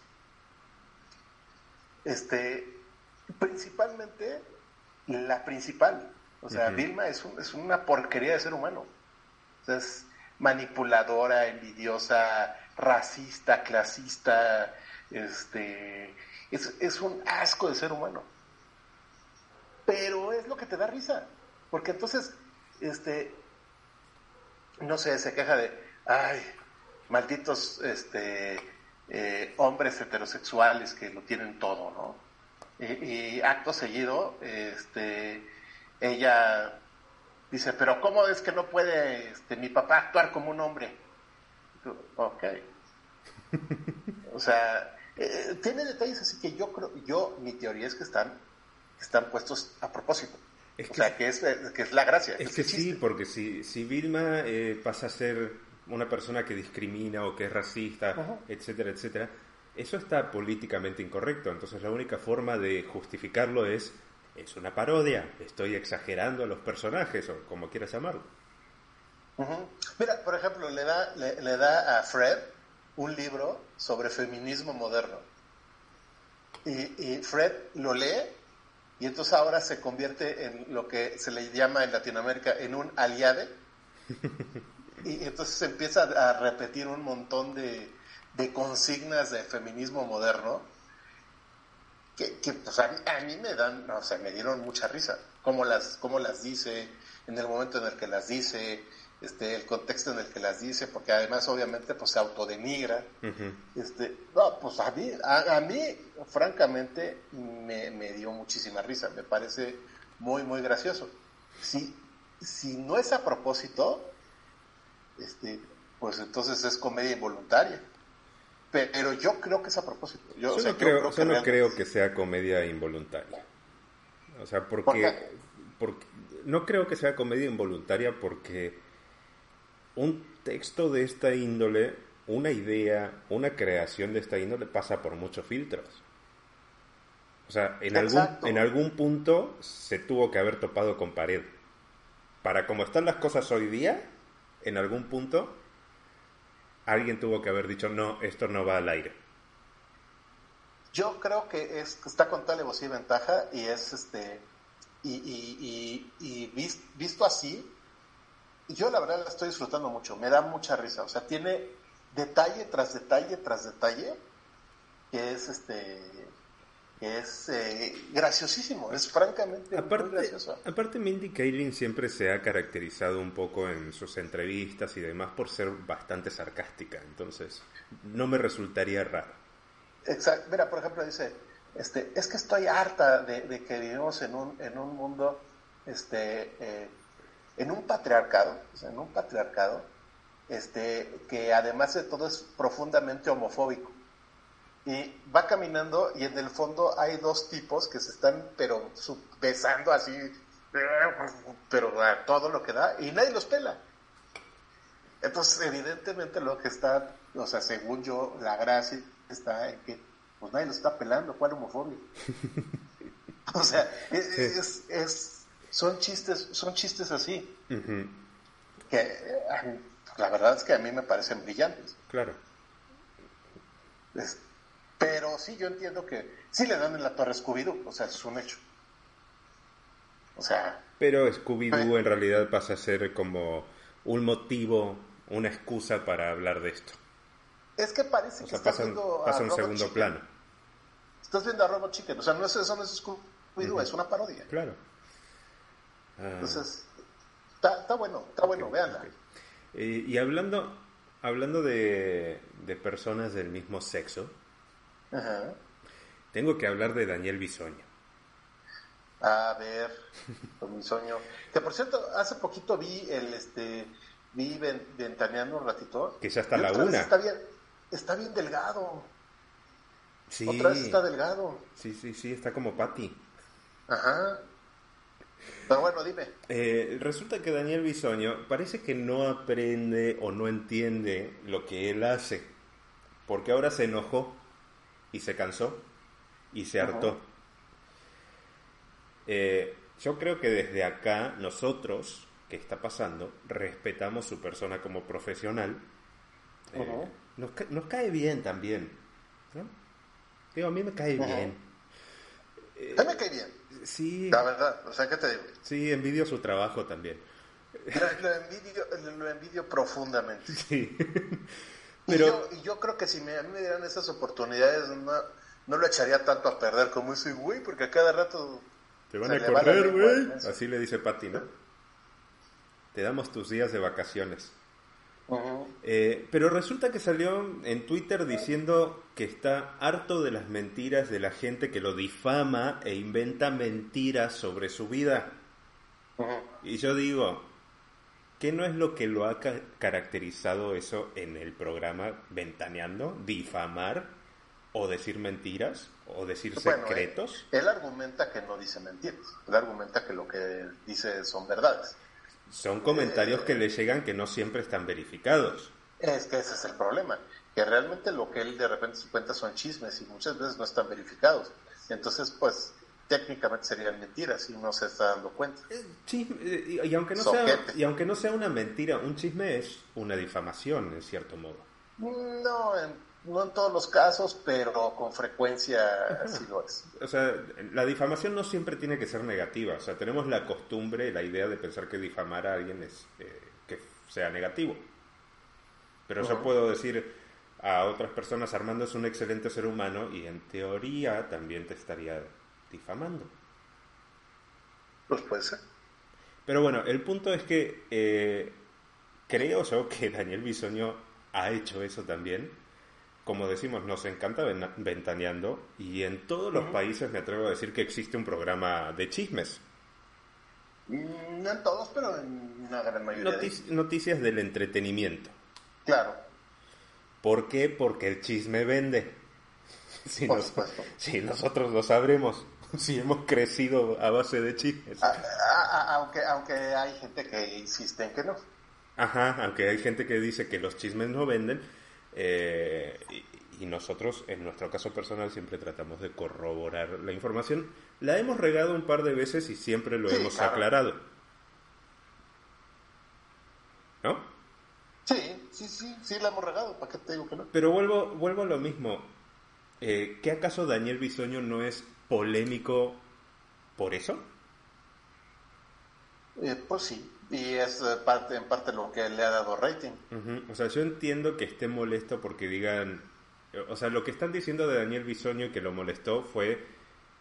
Speaker 2: Este, principalmente la principal. O sea, Vilma es, es una porquería de ser humano. es manipuladora, envidiosa, racista, clasista, este, es, un asco de ser humano. Pero es lo que te da risa. Porque entonces, este, no sé, se queja de, ay, malditos, este, eh, hombres heterosexuales que lo tienen todo, ¿no? Y, acto seguido, este, ella dice, pero ¿cómo es que no puede este, mi papá actuar como un hombre? Ok. (laughs) o sea, eh, tiene detalles así que yo creo, yo, mi teoría es que están, están puestos a propósito. O sea, que es, que es la gracia.
Speaker 1: Es, que sí, porque si, si Vilma eh, pasa a ser una persona que discrimina o que es racista, etcétera, etcétera, eso está políticamente incorrecto. Entonces la única forma de justificarlo es, es una parodia, estoy exagerando a los personajes o como quieras llamarlo.
Speaker 2: Mira, por ejemplo, le da, le da a Fred un libro sobre feminismo moderno. Y, Fred lo lee y entonces ahora se convierte en lo que se le llama en Latinoamérica en un aliade. Y entonces empieza a repetir un montón de, consignas de feminismo moderno que, pues, a, mí, me dan, o sea, me dieron mucha risa. Cómo las, cómo las dice, en el momento en el que las dice, este, el contexto en el que las dice, porque además obviamente pues se autodenigra. este, no, pues a mí, a, mí francamente me, dio muchísima risa, me parece muy, muy gracioso. Si, si no es a propósito, este, pues entonces es comedia involuntaria. Pero yo creo que es a propósito.
Speaker 1: Yo, no, creo, que creo que sea comedia involuntaria. O sea, porque, porque no creo que sea comedia involuntaria porque un texto de esta índole, una idea, una creación de esta índole pasa por muchos filtros. O sea, en algún, en algún punto se tuvo que haber topado con pared. Para como están las cosas hoy día, en algún punto alguien tuvo que haber dicho, no, esto no va al aire.
Speaker 2: Yo creo que es, está con tal y ventaja y es este y, y, y, y visto así yo la verdad la estoy disfrutando mucho, me da mucha risa, o sea, tiene detalle tras detalle tras detalle que es este es eh, graciosísimo, es francamente
Speaker 1: aparte,
Speaker 2: muy gracioso.
Speaker 1: Aparte Mindy Kaling siempre se ha caracterizado un poco en sus entrevistas y demás por ser bastante sarcástica, entonces no me resultaría raro.
Speaker 2: Exacto, mira, por ejemplo dice, este, es que estoy harta de, que vivimos en un, en un mundo este, eh, en un patriarcado, en un patriarcado, este, que además de todo es profundamente homofóbico. Y va caminando y en el fondo hay dos tipos que se están, pero besando así, pero a todo lo que da, y nadie los pela. Entonces, evidentemente lo que está, o sea, según yo, la gracia está en que pues nadie los está pelando, ¿cuál homofobia? (laughs) o sea, es, es son chistes, son chistes así. Que eh, la verdad es que a mí me parecen brillantes.
Speaker 1: Claro.
Speaker 2: pero sí, yo entiendo que sí le dan en la torre Scooby-Doo, o sea, es un hecho. O sea.
Speaker 1: Pero Scooby-Doo en realidad pasa a ser como un motivo, una excusa para hablar de esto.
Speaker 2: Es que parece que estás viendo
Speaker 1: pasa un segundo plano.
Speaker 2: Estás viendo a Robot Chicken, o sea, no es, eso no es Scooby-Doo, es una parodia.
Speaker 1: Claro.
Speaker 2: Entonces, está, bueno, está bueno, véanla.
Speaker 1: Eh, y hablando, hablando de, de personas del mismo sexo,
Speaker 2: Ajá.
Speaker 1: tengo que hablar de Daniel Bisoño.
Speaker 2: A ver, (laughs) con mi sueño. Que por cierto, hace poquito vi el este vi ven- ventaneando un ratito.
Speaker 1: Que ya está la una.
Speaker 2: Está bien, está bien delgado.
Speaker 1: Sí,
Speaker 2: Otra vez está delgado.
Speaker 1: sí, sí, sí, está como Patty.
Speaker 2: Ajá. Pero bueno, dime.
Speaker 1: Eh, resulta que Daniel Bisoño parece que no aprende o no entiende lo que él hace, porque ahora se enojó y se cansó y se hartó. Eh, yo creo que desde acá nosotros, que está pasando, respetamos su persona como profesional. Eh,
Speaker 2: Ajá.
Speaker 1: nos, ca- nos cae bien también. ¿no? Digo, a mí me cae bien.
Speaker 2: A mí me cae bien,
Speaker 1: Sí,
Speaker 2: la verdad. O sea, ¿qué te digo?
Speaker 1: sí, envidio su trabajo también.
Speaker 2: Lo, lo envidio, lo envidio profundamente. (laughs)
Speaker 1: Sí.
Speaker 2: Y,
Speaker 1: Pero,
Speaker 2: yo, y yo creo que si me, a mí me dieran esas oportunidades, no, no lo echaría tanto a perder como ese güey, porque a cada rato
Speaker 1: te van a correr, güey. Así le dice Patty, ¿no? Te damos tus días de vacaciones. Eh, pero resulta que salió en Twitter diciendo que está harto de las mentiras de la gente que lo difama e inventa mentiras sobre su vida. Y yo digo, ¿qué no es lo que lo ha ca- caracterizado eso en el programa Ventaneando? ¿Difamar? ¿O decir mentiras? ¿O decir
Speaker 2: Bueno, eh,
Speaker 1: secretos?
Speaker 2: Él argumenta que no dice mentiras. Él argumenta que lo que dice son verdades.
Speaker 1: Son comentarios que le llegan que no siempre están verificados.
Speaker 2: Es que ese es el problema. Que realmente lo que él de repente se cuenta son chismes y muchas veces no están verificados. Entonces, pues, técnicamente serían mentiras y no se está dando cuenta.
Speaker 1: Chisme, eh, y, y aunque no sea, y aunque no sea una mentira, un chisme es una difamación, en cierto modo.
Speaker 2: No, en, no en todos los casos, pero con frecuencia sí lo es.
Speaker 1: O sea, la difamación no siempre tiene que ser negativa. O sea, tenemos la costumbre, la idea de pensar que difamar a alguien es eh, que sea negativo. Pero yo puedo decir a otras personas, Armando es un excelente ser humano y en teoría también te estaría difamando.
Speaker 2: Pues puede ser.
Speaker 1: Pero bueno, el punto es que eh, creo yo que Daniel Bisoño ha hecho eso también. Como decimos, nos encanta ven- ventaneando y en todos los países me atrevo a decir que existe un programa de chismes.
Speaker 2: Mm, No en todos, pero en una gran mayoría. de
Speaker 1: noticias del entretenimiento.
Speaker 2: Claro.
Speaker 1: ¿Por qué? Porque el chisme vende. (laughs) Si,
Speaker 2: Por
Speaker 1: nos-
Speaker 2: supuesto.
Speaker 1: si nosotros lo sabremos, (laughs) si hemos crecido a base de chismes.
Speaker 2: A- a- a- aunque, aunque hay gente que insiste en que no.
Speaker 1: Ajá, aunque hay gente que dice que los chismes no venden, eh, y, y nosotros, en nuestro caso personal, siempre tratamos de corroborar la información. La hemos regado un par de veces y siempre lo
Speaker 2: Sí,
Speaker 1: hemos
Speaker 2: claro.
Speaker 1: aclarado. ¿No?
Speaker 2: Sí, sí, sí, sí la hemos regado. ¿Para qué te digo que no?
Speaker 1: Pero vuelvo, vuelvo a lo mismo. Eh, ¿Qué acaso Daniel Bisoño no es polémico por eso?
Speaker 2: Eh, pues sí. Y es eh, parte, en parte lo que le ha dado rating.
Speaker 1: O sea, yo entiendo que esté molesto porque digan... O sea, lo que están diciendo de Daniel Bisoño que lo molestó fue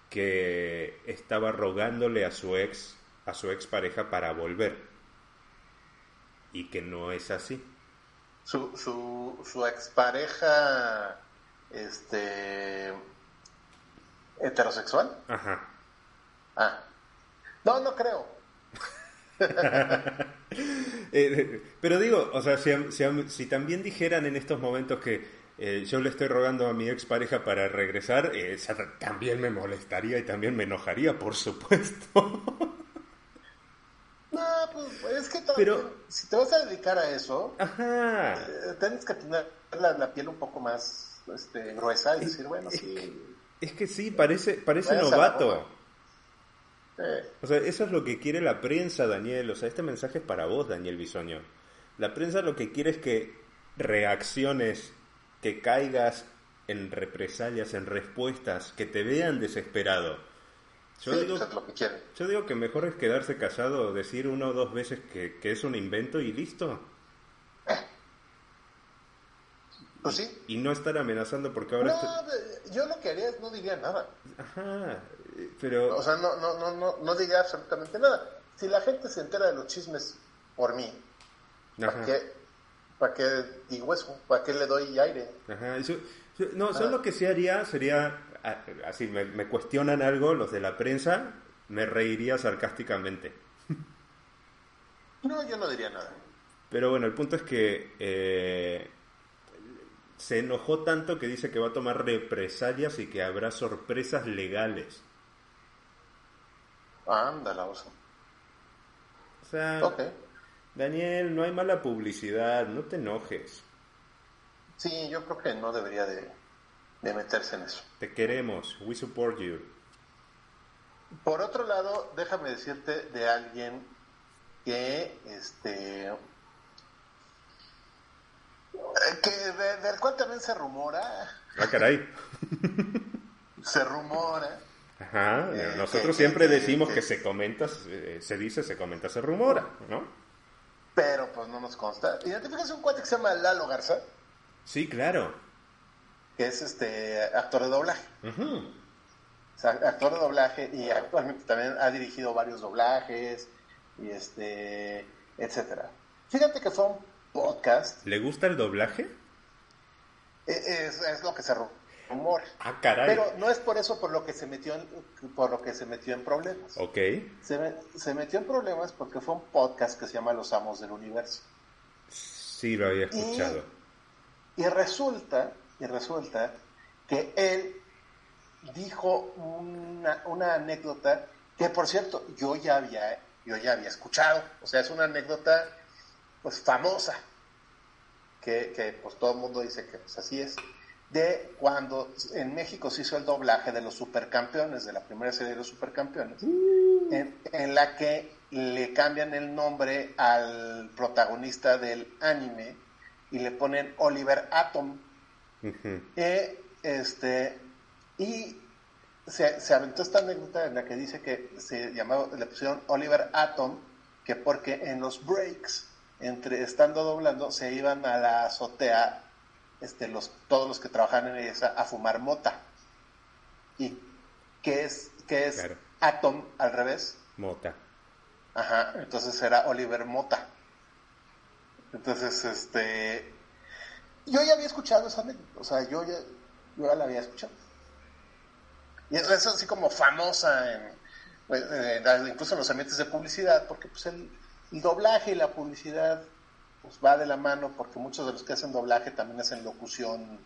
Speaker 1: que estaba rogándole a su ex, a su ex pareja para volver. Y que no es así.
Speaker 2: Su, su, su expareja, este, heterosexual.
Speaker 1: Ajá.
Speaker 2: Ah. No, no creo. (laughs)
Speaker 1: Eh, pero digo, o sea, si, si- si también dijeran en estos momentos que eh, yo le estoy rogando a mi expareja para regresar, eh, también me molestaría y también me enojaría, por supuesto. (laughs)
Speaker 2: No, pues es que
Speaker 1: Pero-
Speaker 2: si te vas a dedicar a eso, tienes que tener la, la piel un poco más este, gruesa y decir, bueno, sí.
Speaker 1: Es que sí, parece, parece novato. O sea, eso es lo que quiere la prensa, Daniel. O sea, este mensaje es para vos, Daniel Bisoño. La prensa lo que quiere es que reacciones, que caigas en represalias, en respuestas, que te vean desesperado. Yo
Speaker 2: sí,
Speaker 1: digo,
Speaker 2: es lo que quieren.
Speaker 1: yo digo que mejor es quedarse callado, decir una o dos veces que, que es un invento y listo.
Speaker 2: Pues sí.
Speaker 1: Y no estar amenazando porque ahora...
Speaker 2: No, yo lo que haría es no diría nada.
Speaker 1: Ajá, pero...
Speaker 2: O sea, no, no, no, no, no diría absolutamente nada. Si la gente se entera de los chismes por mí, ¿para qué, ¿Para qué digo eso? ¿Para qué le doy aire?
Speaker 1: Ajá. no, solo lo que sí haría sería, así me, me cuestionan algo los de la prensa, me reiría sarcásticamente.
Speaker 2: No, yo no diría nada.
Speaker 1: Pero bueno, el punto es que eh, se enojó tanto que dice que va a tomar represalias y que habrá sorpresas legales.
Speaker 2: Ándala, oso.
Speaker 1: O sea, Daniel, no hay mala publicidad, no te enojes.
Speaker 2: Sí, yo creo que no debería de, de meterse en eso.
Speaker 1: Te queremos, we support you.
Speaker 2: Por otro lado, déjame decirte de alguien que, este, que del cual también se rumora.
Speaker 1: Ah, caray.
Speaker 2: se rumora.
Speaker 1: Ajá, eh, nosotros siempre decimos que, se comenta, se, dice, se comenta, se rumora, ¿no?
Speaker 2: Pero pues no nos consta. ¿Identificas un cuate que se llama Lalo Garza?
Speaker 1: Sí, claro.
Speaker 2: Que es este actor de doblaje. o sea, actor de doblaje y actualmente también ha dirigido varios doblajes y este, etcétera. Fíjate que fue un podcast.
Speaker 1: ¿Le gusta el doblaje?
Speaker 2: E, es, lo que se rumora.
Speaker 1: Ah, caray.
Speaker 2: Pero no es por eso por lo que se metió en, por lo que se metió en problemas.
Speaker 1: Ok.
Speaker 2: Se, metió en problemas porque fue un podcast que se llama Los Amos del Universo.
Speaker 1: Sí, lo había escuchado.
Speaker 2: Y, resulta, y resulta que él dijo una, una anécdota que por cierto yo ya había yo ya había escuchado. O sea, es una anécdota pues famosa, que, pues todo el mundo dice que pues así es, de cuando en México se hizo el doblaje de los supercampeones, de la primera serie de los supercampeones, mm. en, la que le cambian el nombre al protagonista del anime y le ponen Oliver Atom. Eh, este, y se, se, aventó esta anécdota en la que dice que se llamaba, le pusieron Oliver Atom, que porque en los breaks, entre estando doblando, se iban a la azotea este, los, todos los que trabajan en esa a fumar mota. ¿Y qué es, qué es Atom al revés?
Speaker 1: Mota.
Speaker 2: Ajá, entonces era Oliver Mota. Entonces, este. Yo ya había escuchado esa anécdota, o sea, yo ya, yo ya la había escuchado. Y es así como famosa en, pues, incluso en los ambientes de publicidad, porque pues el, doblaje y la publicidad pues va de la mano, porque muchos de los que hacen doblaje también hacen locución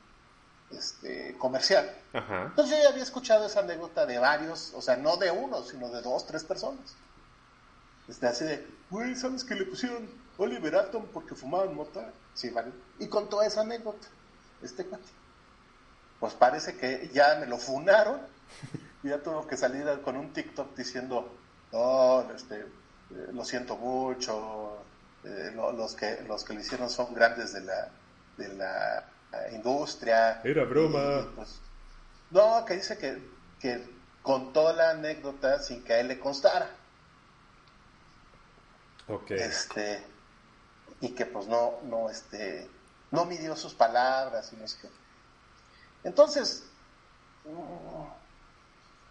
Speaker 2: este, comercial. Entonces yo ya había escuchado esa anécdota de varios, o sea, no de uno, sino de dos, tres personas. Este, así de, güey, ¿sabes que le pusieron Oliver Atom porque fumaban mota? Sí, vale. Y contó esa anécdota, este cuate. Pues parece que ya me lo funaron y (laughs) ya tuvo que salir con un TikTok diciendo, no, este, eh, lo siento mucho, eh, los, que, los que lo hicieron son grandes de la, de la eh, industria.
Speaker 1: Era broma.
Speaker 2: Pues, no, que dice que, que contó la anécdota sin que a él le constara.
Speaker 1: Ok.
Speaker 2: Este, y que pues no, no, este, no midió sus palabras y no sé qué. Entonces,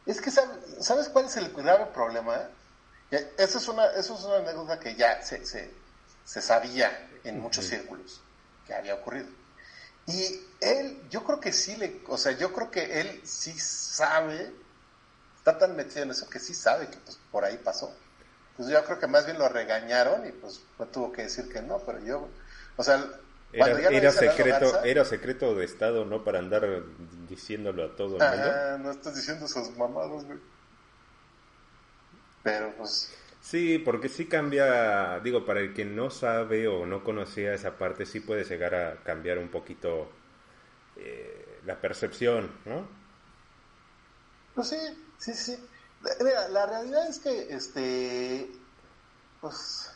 Speaker 2: es que, ¿sabes cuál es el grave problema? Esa es una, eso es una anécdota que ya se, se, sabía en muchos círculos que había ocurrido. Y él, yo creo que sí le, o sea, yo creo que él sí sabe, está tan metido en eso que sí sabe que pues, por ahí pasó. Pues yo creo que más bien lo regañaron y pues tuvo que decir que no, pero yo, o sea,
Speaker 1: era, secreto, era secreto de Estado, ¿no? Para andar diciéndolo a todo el mundo.
Speaker 2: no estás diciendo esos mamados, güey. Pero pues...
Speaker 1: Sí, porque sí cambia, digo, para el que no sabe o no conocía esa parte, sí puede llegar a cambiar un poquito eh, la percepción, ¿no?
Speaker 2: Pues sí, sí, sí. Mira, la realidad es que, este, pues,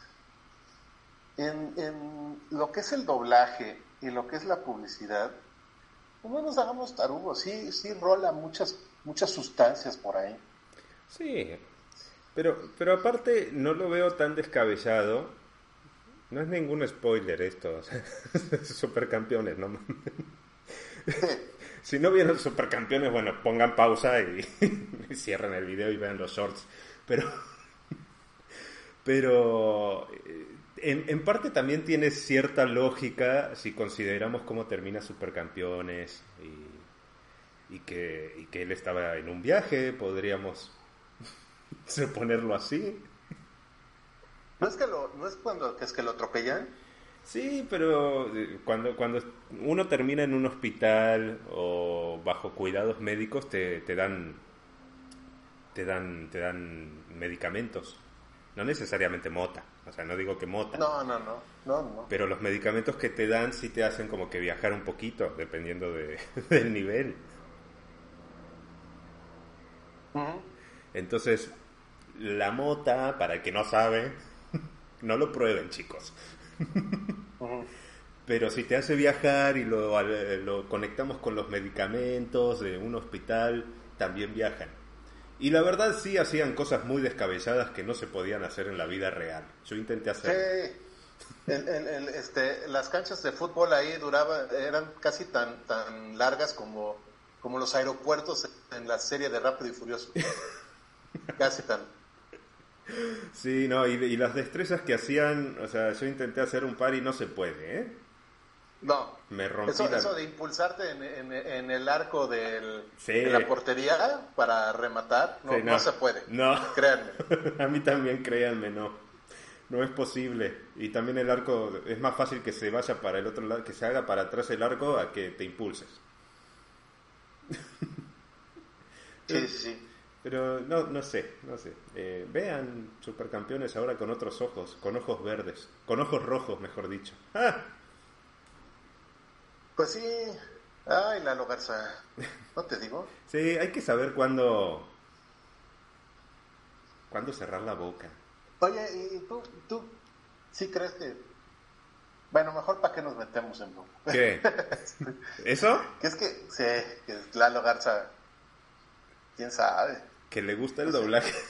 Speaker 2: en, en, lo que es el doblaje y lo que es la publicidad, pues no nos hagamos tarugos, sí, sí rola muchas, muchas sustancias por ahí.
Speaker 1: Sí, pero, pero aparte no lo veo tan descabellado. No es ningún spoiler esto, (laughs) supercampeones, ¿no? (laughs) si no vieron supercampeones, bueno, pongan pausa y, (laughs) y cierren el video y vean los shorts. Pero, pero En, en parte también tiene cierta lógica si consideramos cómo termina Supercampeones y, y, que, y que él estaba en un viaje, podríamos (laughs) suponerlo así.
Speaker 2: ¿No es que lo, no es cuando que es que lo atropellan?
Speaker 1: Sí, pero eh, cuando, cuando uno termina en un hospital o bajo cuidados médicos te, te dan te dan te dan medicamentos, no necesariamente mota, o sea, no digo que mota.
Speaker 2: No, no, no, no, no.
Speaker 1: Pero los medicamentos que te dan sí te hacen como que viajar un poquito, dependiendo de, (laughs) del nivel.
Speaker 2: Ujú.
Speaker 1: Entonces, la mota, para el que no sabe, (laughs) no lo prueben, chicos. Pero si te hace viajar y lo, lo conectamos con los medicamentos de un hospital, también viajan. Y la verdad sí hacían cosas muy descabelladas que no se podían hacer en la vida real. Yo intenté hacer...
Speaker 2: Sí. Este, las canchas de fútbol ahí duraban, eran casi tan, tan largas como, como los aeropuertos en la serie de Rápido y Furioso. (laughs) casi tan.
Speaker 1: Sí, no, y, y las destrezas que hacían, o sea, yo intenté hacer un par y no se puede, ¿eh?
Speaker 2: No.
Speaker 1: Me rompí
Speaker 2: Eso,
Speaker 1: la-
Speaker 2: eso de impulsarte en, en- en el arco del,
Speaker 1: Sí.
Speaker 2: de la portería para rematar, no,
Speaker 1: Sí,
Speaker 2: no se puede.
Speaker 1: No.
Speaker 2: Créanme. (laughs)
Speaker 1: A mí también, créanme, no. No es posible. Y también el arco, es más fácil que se vaya para el otro lado, que se haga para atrás el arco a que te impulses.
Speaker 2: Sí, sí, sí.
Speaker 1: Pero no, no sé, no sé. Eh, vean Supercampeones ahora con otros ojos, con ojos verdes, con ojos rojos, mejor dicho. ¡Ah!
Speaker 2: Pues sí. Ay, Lalo Garza. ¿No te digo? (laughs)
Speaker 1: Sí, hay que saber cuándo, cuándo cerrar la boca.
Speaker 2: Oye, ¿y tú, tú sí crees que... Bueno, mejor para qué nos metemos en bronca?
Speaker 1: ¿Qué? (laughs) ¿Eso?
Speaker 2: Que es que, sí, que Lalo Garza, quién sabe.
Speaker 1: Que le gusta el doblaje. (laughs)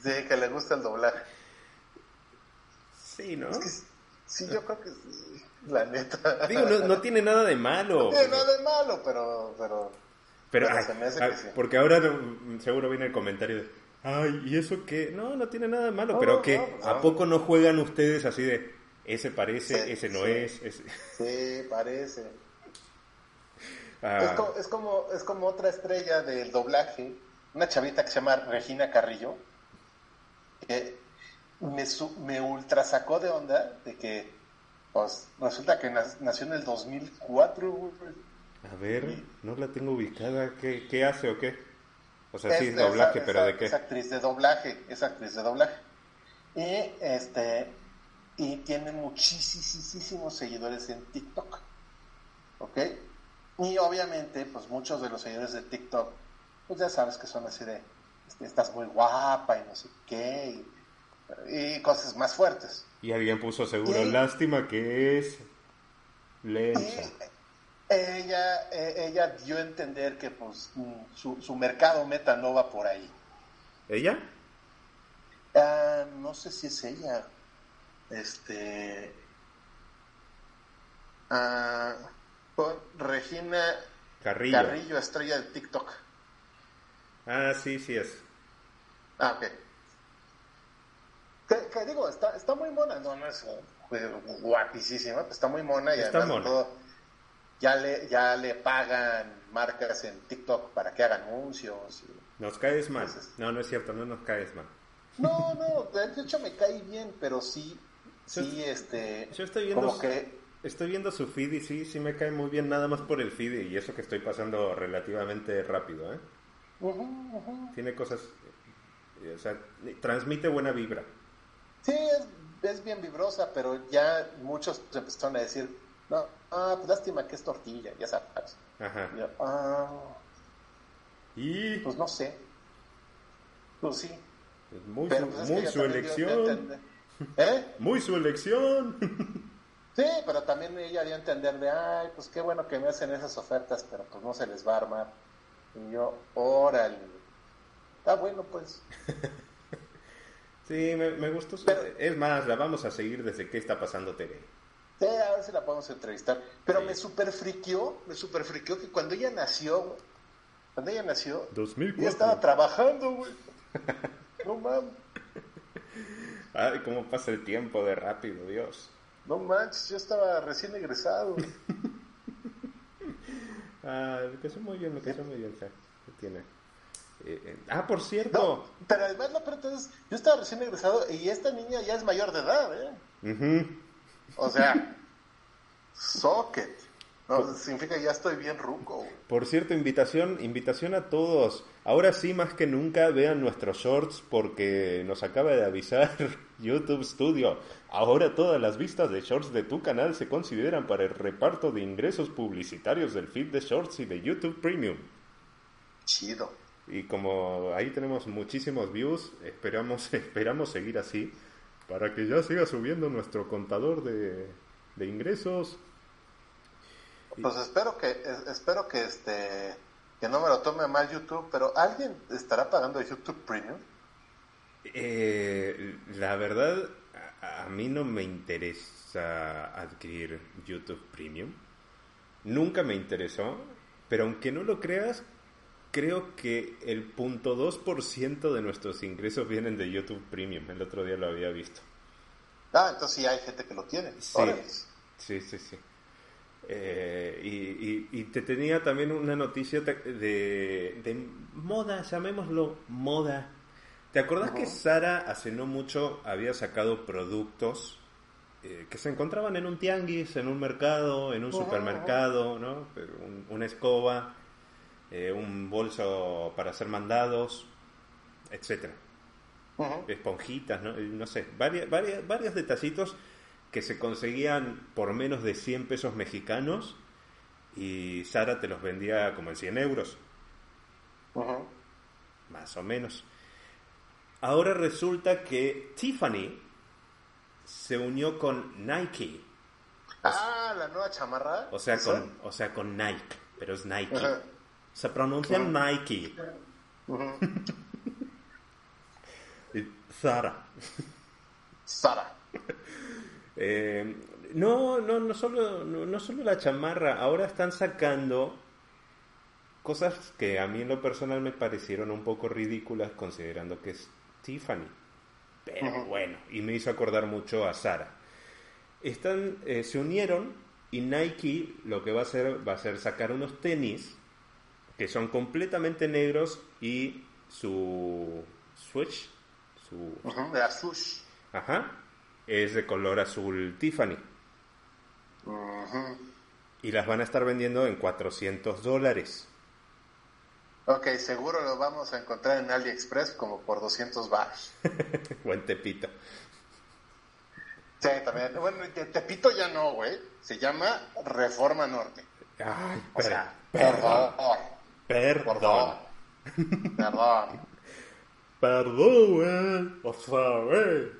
Speaker 2: Sí, que le gusta el doblaje.
Speaker 1: Sí, ¿no?
Speaker 2: Es que sí, yo creo que sí, la neta.
Speaker 1: Digo, no, no tiene nada de malo.
Speaker 2: No tiene nada de malo, pero... pero
Speaker 1: Pero,
Speaker 2: pero
Speaker 1: ay,
Speaker 2: se me hace
Speaker 1: ay,
Speaker 2: que sí.
Speaker 1: porque ahora seguro viene el comentario de, ay, ¿y eso qué? No, no tiene nada de malo,
Speaker 2: No,
Speaker 1: pero
Speaker 2: no,
Speaker 1: que ¿a poco no juegan ustedes así de, ese parece,
Speaker 2: Sí,
Speaker 1: ese no
Speaker 2: sí.
Speaker 1: es? ese-".
Speaker 2: Sí, parece. (laughs)
Speaker 1: Ah,
Speaker 2: es como, es como otra estrella del doblaje, una chavita que se llama Regina Carrillo, que me, me ultra sacó de onda de que pues, resulta que nació en el 2004. güey.
Speaker 1: a ver, no la tengo ubicada, ¿qué, qué hace o qué? O sea, sí,
Speaker 2: Es-
Speaker 1: es doblaje,
Speaker 2: esa-
Speaker 1: pero
Speaker 2: esa-
Speaker 1: ¿de qué?
Speaker 2: Es actriz de doblaje, es actriz de doblaje. Y este y tiene muchísimos seguidores en TikTok. ¿Ok? Y obviamente, pues muchos de los seguidores de TikTok, pues ya sabes que son así de, este, estás muy guapa y no sé qué, y, y cosas más fuertes.
Speaker 1: Y alguien puso seguro,
Speaker 2: Y-
Speaker 1: lástima que es lencha.
Speaker 2: ella, eh, ella dio a entender que pues mm, su, su mercado meta no va por ahí.
Speaker 1: ¿Ella?
Speaker 2: Ah, no sé si es ella. Este. Ah, Regina
Speaker 1: Carrillo.
Speaker 2: Carrillo, estrella de TikTok.
Speaker 1: Ah, sí, sí es.
Speaker 2: Ah, ok. Que, que digo, está, está muy mona, no, no es eh, guapísima, está muy mona y
Speaker 1: Está
Speaker 2: además
Speaker 1: mona.
Speaker 2: todo, ya le, ya le pagan marcas en TikTok para que haga anuncios. y-
Speaker 1: Nos caes mal.
Speaker 2: Entonces-
Speaker 1: No, no es cierto, no nos caes mal.
Speaker 2: No, no, de hecho me cae bien, pero sí, sí,
Speaker 1: Yo-
Speaker 2: este,
Speaker 1: Yo estoy viendo,
Speaker 2: como que
Speaker 1: estoy viendo su feed y sí, sí me cae muy bien nada más por el feed y eso que estoy pasando relativamente rápido, ¿eh?
Speaker 2: Ujú.
Speaker 1: Tiene cosas, eh, o sea, transmite buena vibra.
Speaker 2: Sí, es, es bien vibrosa, pero ya muchos empezaron a decir, no, ah, pues lástima que es tortilla, ya sabes.
Speaker 1: Ajá.
Speaker 2: Y yo, ah,
Speaker 1: Y
Speaker 2: pues no sé. Pues sí.
Speaker 1: es muy,
Speaker 2: Pero
Speaker 1: su,
Speaker 2: pues es que
Speaker 1: su
Speaker 2: dio-
Speaker 1: elección.
Speaker 2: ¿Eh?
Speaker 1: Muy su elección.
Speaker 2: Sí, pero también ella dio a entender de, ay, pues qué bueno que me hacen esas ofertas, pero pues no se les va a armar. Y yo, órale. Está bueno, pues. (laughs)
Speaker 1: Sí, me, me gustó.
Speaker 2: Pero-
Speaker 1: es más, la vamos a seguir desde qué está pasando TV.
Speaker 2: Sí, a ver si la podemos entrevistar. Pero
Speaker 1: Sí.
Speaker 2: me super friqueó, me super friqueó que cuando ella nació, güey, cuando ella nació,
Speaker 1: 2004.
Speaker 2: ella estaba trabajando, güey. (laughs) No mames. (laughs)
Speaker 1: Ay, cómo pasa el tiempo de rápido, Dios.
Speaker 2: No manches, yo estaba recién egresado.
Speaker 1: Ah, me casó muy bien, me casó muy bien, ¿qué tiene? Eh, eh, ah, por cierto.
Speaker 2: pero además, no, pero entonces, yo estaba recién egresado y esta niña ya es mayor de edad, ¿eh? O sea, (laughs) socket. No, significa que ya estoy bien ruco.
Speaker 1: Por cierto, invitación, invitación a todos. Ahora sí, más que nunca, vean nuestros shorts porque nos acaba de avisar (laughs) YouTube Studio. Ahora todas las vistas de shorts de tu canal se consideran para el reparto de ingresos publicitarios del feed de shorts y de YouTube Premium.
Speaker 2: Chido.
Speaker 1: Y como ahí tenemos muchísimos views, esperamos, (laughs) esperamos seguir así para que ya siga subiendo nuestro contador de, de ingresos
Speaker 2: pues espero que, espero que este, que no me lo tome mal YouTube, pero ¿alguien estará pagando YouTube Premium?
Speaker 1: Eh, la verdad, a, mí no me interesa adquirir YouTube Premium. Nunca me interesó, pero aunque no lo creas, creo que el punto 2% de nuestros ingresos vienen de YouTube Premium. El otro día lo había visto.
Speaker 2: Ah, entonces sí hay gente que lo tiene.
Speaker 1: sí, sí. sí. Eh, y, te tenía también una noticia de, moda, llamémoslo moda. ¿Te acordás que Sara hace no mucho había sacado productos eh, que se encontraban en un tianguis, en un mercado, en un supermercado, ¿no? una escoba, eh, un bolso para hacer mandados, etcétera, esponjitas, ¿no? no sé, varias, varias, varios detallitos que se conseguían por menos de 100 pesos mexicanos y Sara te los vendía como en 100 euros. Más o menos. Ahora resulta que Tiffany se unió con Nike.
Speaker 2: ah, la nueva chamarra.
Speaker 1: O sea, con, o sea, con Nike, pero es Nike. Se pronuncia Nike. Sara.
Speaker 2: Sara.
Speaker 1: Eh, no, no, no solo, no, solo la chamarra, ahora están sacando cosas que a mí en lo personal me parecieron un poco ridículas considerando que es Tiffany. Pero bueno, y me hizo acordar mucho a Sara. Están, eh, se unieron y Nike lo que va a hacer va a ser sacar unos tenis que son completamente negros y su switch, su...
Speaker 2: swoosh.
Speaker 1: Ajá, es de color azul Tiffany. Y las van a estar vendiendo en 400 dólares.
Speaker 2: Ok, seguro lo vamos a encontrar en AliExpress como por 200 baros. (laughs)
Speaker 1: Buen Tepito.
Speaker 2: Sí, también. Bueno, Tepito ya no, güey. Se llama Reforma Norte.
Speaker 1: Ay, o sea, perdón. Perdón.
Speaker 2: Perdón. (laughs)
Speaker 1: Perdón, güey. O sea, güey.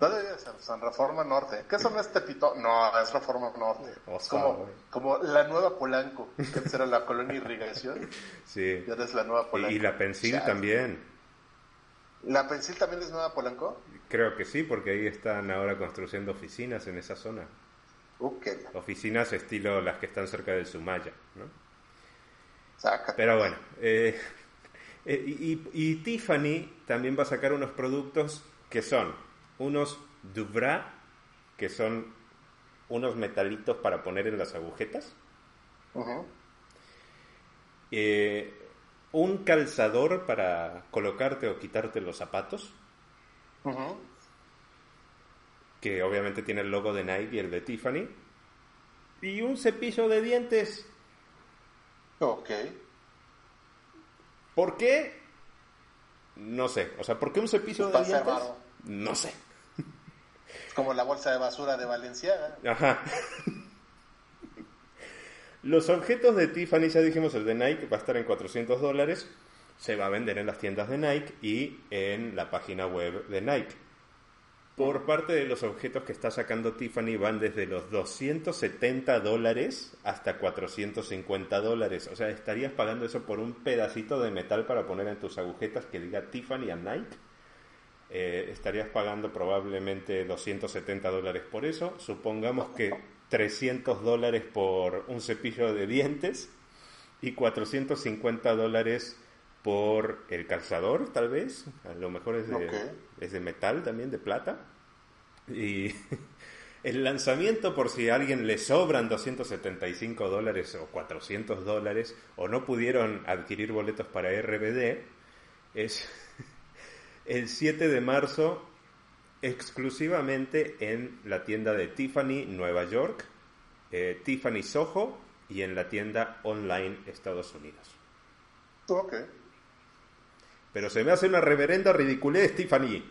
Speaker 2: No debería ser San Reforma Norte. ¿Qué son este pito? No, es Reforma Norte. es como, como la nueva Polanco, que era la colonia irrigación.
Speaker 1: Sí.
Speaker 2: Ya eres la nueva Polanco.
Speaker 1: Y, la Pensil también.
Speaker 2: ¿La Pensil también es nueva Polanco?
Speaker 1: Creo que sí, porque ahí están ahora construyendo oficinas en esa zona.
Speaker 2: Okay.
Speaker 1: Oficinas estilo las que están cerca del Sumaya, ¿no? Pero bueno, eh, eh, y, y Tiffany también va a sacar unos productos que son unos Dubra, que son unos metalitos para poner en las agujetas. Eh, un calzador para colocarte o quitarte los zapatos. Que obviamente tiene el logo de Nike y el de Tiffany. Y un cepillo de dientes.
Speaker 2: Ok.
Speaker 1: ¿Por qué? No sé. O sea, ¿por qué un cepillo de dientes? No sé.
Speaker 2: Como la bolsa de basura de Valenciaga.
Speaker 1: Ajá. Los objetos de Tiffany, ya dijimos, el de Nike va a estar en 400 dólares. Se va a vender en las tiendas de Nike y en la página web de Nike. Por parte de los objetos que está sacando Tiffany van desde los 270 dólares hasta 450 dólares. O sea, estarías pagando eso por un pedacito de metal para poner en tus agujetas que diga Tiffany a Nike. Eh, estarías pagando probablemente 270 dólares por eso. Supongamos que 300 dólares por un cepillo de dientes y 450 dólares por el calzador, tal vez. A lo mejor es de, es de metal también, de plata. Y (laughs) el lanzamiento, por si a alguien le sobran 275 dólares o 400 dólares, o no pudieron adquirir boletos para RBD, es el 7 de marzo exclusivamente en la tienda de Tiffany Nueva York, eh, Tiffany Soho y en la tienda online Estados Unidos.
Speaker 2: Ok.
Speaker 1: Pero se me hace una reverenda ridiculez, Tiffany.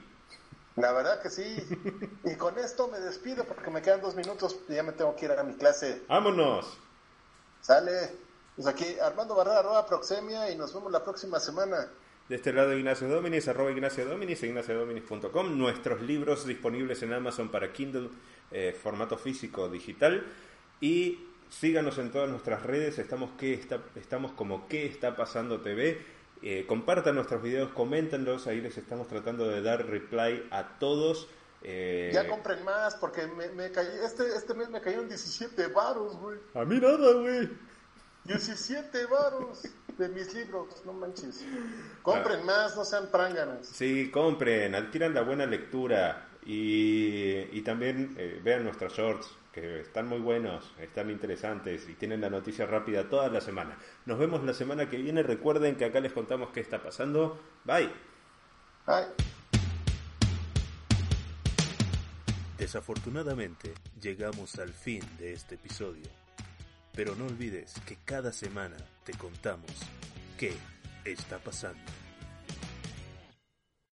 Speaker 2: La verdad que sí. (laughs) Y con esto me despido porque me quedan dos minutos y ya me tengo que ir a mi clase.
Speaker 1: ¡Vámonos!
Speaker 2: Sale. Pues aquí Armando Barrera, arroba Proxemia y nos vemos la próxima semana.
Speaker 1: De este lado Ignacio Dominis, arroba Ignacio Dominis, ignaciodominis.com. Nuestros libros disponibles en Amazon para Kindle, eh, formato físico digital. Y síganos en todas nuestras redes, estamos, que está, estamos como ¿Qué está pasando TV? Eh, compartan nuestros videos, coméntenlos, ahí les estamos tratando de dar reply a todos.
Speaker 2: Eh, ya compren más, porque me, me este, este mes me cayeron 17 varos, güey.
Speaker 1: A mí nada, güey.
Speaker 2: 17 varos de mis libros, no manches. Compren ah. más, no sean pránganos.
Speaker 1: Sí, compren, adquieran la buena lectura y, y también eh, vean nuestros shorts que están muy buenos, están interesantes y tienen la noticia rápida toda la semana. Nos vemos la semana que viene. Recuerden que acá les contamos qué está pasando. Bye.
Speaker 2: Bye.
Speaker 3: Desafortunadamente, llegamos al fin de este episodio. Pero no olvides que cada semana te contamos qué está pasando.